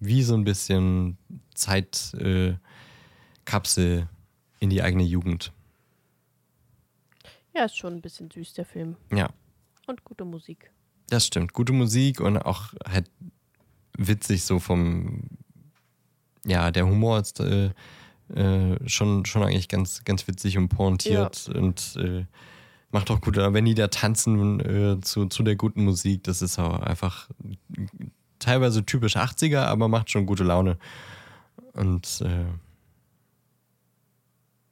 wie so ein bisschen Zeitkapsel äh, in die eigene Jugend. ja, ist schon ein bisschen süß, der Film. Ja, Und gute Musik. das stimmt. Gute Musik und auch halt witzig so vom, ja, der Humor ist äh, äh, schon, schon eigentlich ganz, ganz witzig und pointiert und äh, macht auch gut. Wenn die da tanzen äh, zu, zu der guten Musik, das ist auch einfach teilweise typisch 80er, aber macht schon gute Laune. Und äh,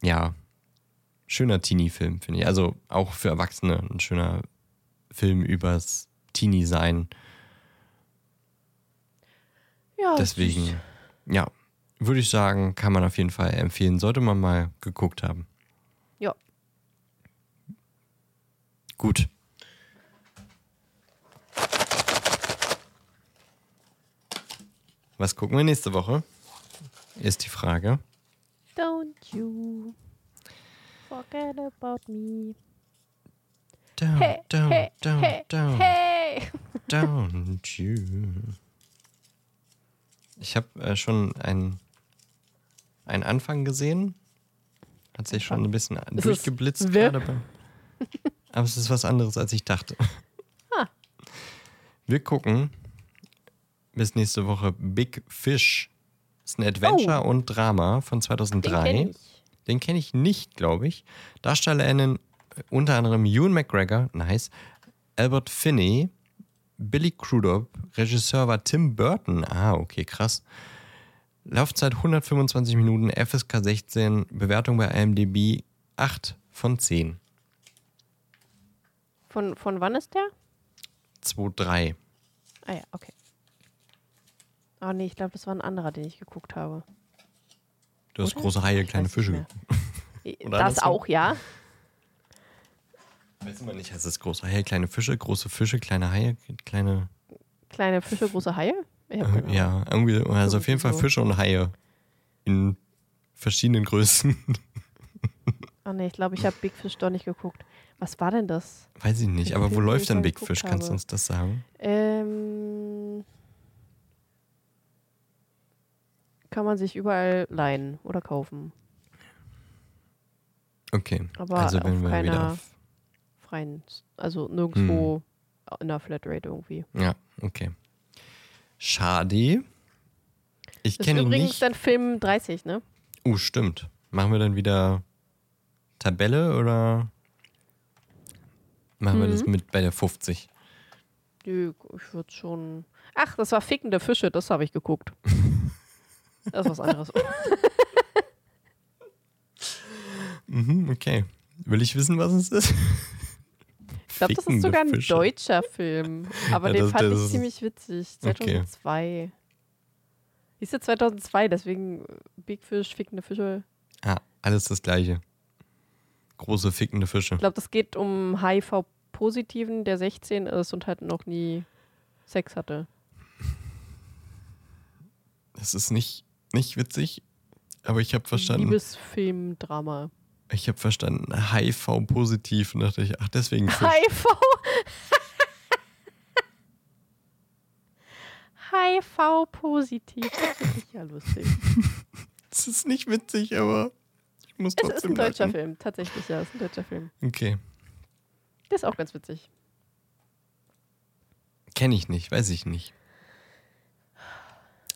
ja, schöner Teenie-Film, finde ich. Also auch für Erwachsene ein schöner Film übers Teenie-Sein. Ja, Deswegen, ja, würde ich sagen, kann man auf jeden Fall empfehlen. Sollte man mal geguckt haben. Ja. Gut. Was gucken wir nächste Woche? Ist die Frage. Don't you forget about me. Don't, Hey, don't, hey, don't, hey, don't, hey. don't you. Ich habe äh, schon einen, einen Anfang gesehen. Hat sich schon ein bisschen durchgeblitzt gerade. Aber es ist was anderes, als ich dachte. Ah. Wir gucken bis nächste Woche Big Fish. Das ist ein Adventure und Drama von Den 2003. kenn ich. Den kenne ich nicht, glaube ich. DarstellerInnen unter anderem Ewan McGregor, nice, Albert Finney, Billy Crudup, Regisseur war Tim Burton. Ah, okay, krass. Laufzeit 125 Minuten, FSK 16, Bewertung bei IMDb 8 von 10. Von, von wann ist der? 2, 3. Ah ja, okay. Oh nee, ich glaube, das war ein anderer, den ich geguckt habe. Du hast Oder? große Haie, kleine Fische. geguckt. Das auch, ja. Weiß man nicht, heißt das große Haie, kleine Fische, große Fische, kleine Haie, kleine. Kleine Fische, große Haie? Ahnung. Ja, irgendwie, also auf jeden Fall. Fische und Haie. In verschiedenen Größen. Oh nee, ich glaube, ich habe Big Fish doch nicht geguckt. Was war denn das? Weiß ich nicht, aber wo läuft dann mal Big Fish? Kannst du uns das sagen? Ähm, kann man sich überall leihen oder kaufen. Okay. Aber also wenn auf wir wieder auf. freien, also nirgendwo Hm. in der Flatrate irgendwie. Ja, okay. Schade. Ich kenne ihn übrigens nicht. dann Film 30, ne? Oh, stimmt. Machen wir dann wieder Tabelle oder machen wir das Mhm. mit bei der 50? Nö, ich würde schon. Ach, das war Fickende Fische, das habe ich geguckt. Das ist was anderes. Mhm, okay. Will ich wissen, was es ist? Ich glaube, das ist sogar ein deutscher Film. Aber Ja, den das- fand das ich ziemlich witzig. Okay. 2002. Hieß ja 2002, deswegen Big Fish, Fickende Fische. Ah, alles das gleiche. Große fickende Fische. Ich glaube, das geht um HIV-Positiven, der 16 ist und halt noch nie Sex hatte. Das ist nicht, nicht witzig, aber ich habe verstanden. Liebesfilm, Drama. Ich habe verstanden, HIV-positiv. Und dachte ich, ach, deswegen Fisch. HIV. HIV-positiv. Das finde ich ja lustig. Das ist nicht witzig, aber muss Es ist ein deutscher lachen. Film, tatsächlich, ja, es ist ein deutscher Film. Okay. Der ist auch ganz witzig. Kenne ich nicht, weiß ich nicht.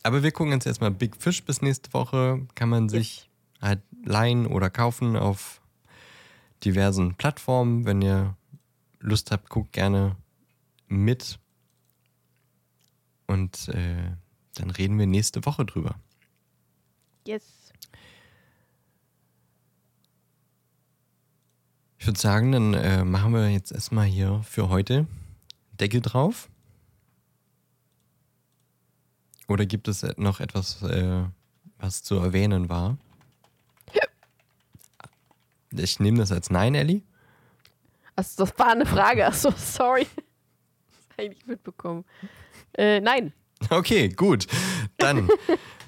Aber wir gucken uns erstmal Big Fish bis nächste Woche. Kann man sich halt leihen oder kaufen auf diversen Plattformen. Wenn ihr Lust habt, guckt gerne mit. Und äh, dann reden wir nächste Woche drüber. Yes. Ich würde sagen, dann äh, machen wir jetzt erstmal hier für heute Deckel drauf. Oder gibt es noch etwas, äh, was zu erwähnen war? Ich nehme das als Nein, Ellie. Also, das war eine Frage. Achso, sorry. Das habe ich nicht mitbekommen. Äh, nein. Okay, gut. Dann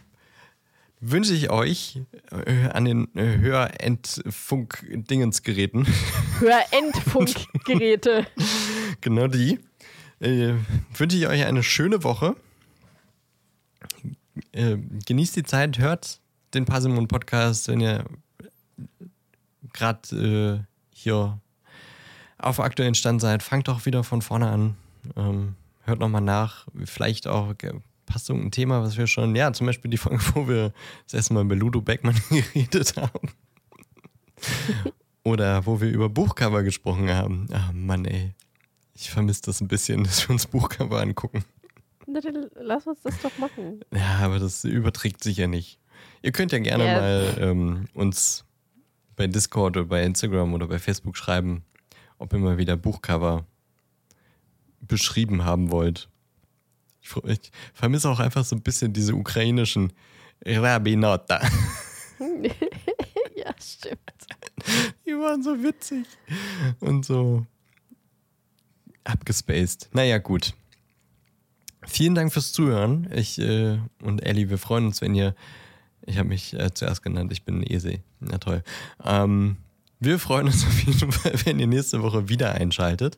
wünsche ich euch äh, an den äh, Hörentfunk-Dingensgeräten Hörendfunkgeräte. genau die. Äh, wünsche ich euch eine schöne Woche. Äh, genießt die Zeit, hört den Passimon Podcast, wenn ihr gerade äh, hier auf aktuellen Stand seid. Fangt doch wieder von vorne an. Ähm, hört nochmal nach. Vielleicht auch passt irgendein Thema, was wir schon, ja, zum Beispiel die Folge, wo wir das erste Mal über Ludo Beckmann geredet haben. Oder wo wir über Buchcover gesprochen haben. Ah, Mann, ey. Ich vermisse das ein bisschen, dass wir uns Buchcover angucken. Na, dann lass uns das doch machen. Ja, aber das überträgt sich ja nicht. Ihr könnt ja gerne Ja. mal ähm, uns bei Discord oder bei Instagram oder bei Facebook schreiben, ob ihr mal wieder Buchcover beschrieben haben wollt. Ich, ich vermisse auch einfach so ein bisschen diese ukrainischen Rabinota. ja, stimmt. Die waren so witzig und so abgespaced. Naja, gut. Vielen Dank fürs Zuhören. Ich äh, und Ellie, wir freuen uns, wenn ihr. Ich habe mich äh, zuerst genannt, ich bin Ese. Na toll. Ähm, wir freuen uns auf jeden Fall, wenn ihr nächste Woche wieder einschaltet,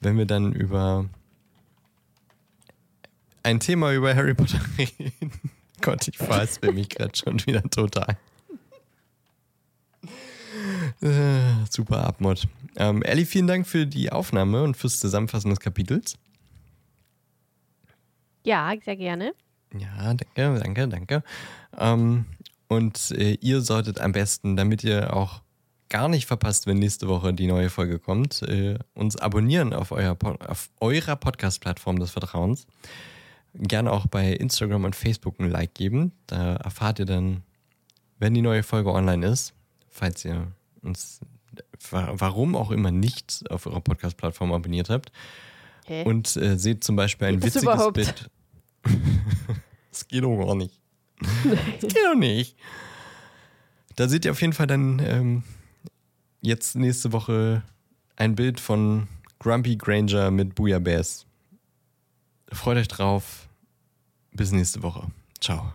wenn wir dann über ein Thema über Harry Potter reden. Gott, ich verhaspel mich gerade schon wieder total. Äh, super Abmod. Ähm, Ellie, vielen Dank für die Aufnahme und fürs Zusammenfassen des Kapitels. Ja, sehr gerne. Ja, danke, danke, danke. Ähm, und äh, ihr solltet am besten, damit ihr auch gar nicht verpasst, wenn nächste Woche die neue Folge kommt, äh, uns abonnieren auf, euer auf eurer Podcast-Plattform des Vertrauens. Gerne auch bei Instagram und Facebook ein Like geben. Da erfahrt ihr dann, wenn die neue Folge online ist, falls ihr uns wa- warum auch immer nicht auf eurer Podcast-Plattform abonniert habt. Hä? Und äh, seht zum Beispiel ein Geht witziges? Bild. das geht doch gar nicht. Das geht doch nicht. Da seht ihr auf jeden Fall dann ähm, jetzt nächste Woche ein Bild von Grumpy Granger mit Booyah Bears. Freut euch drauf. Bis nächste Woche. Ciao.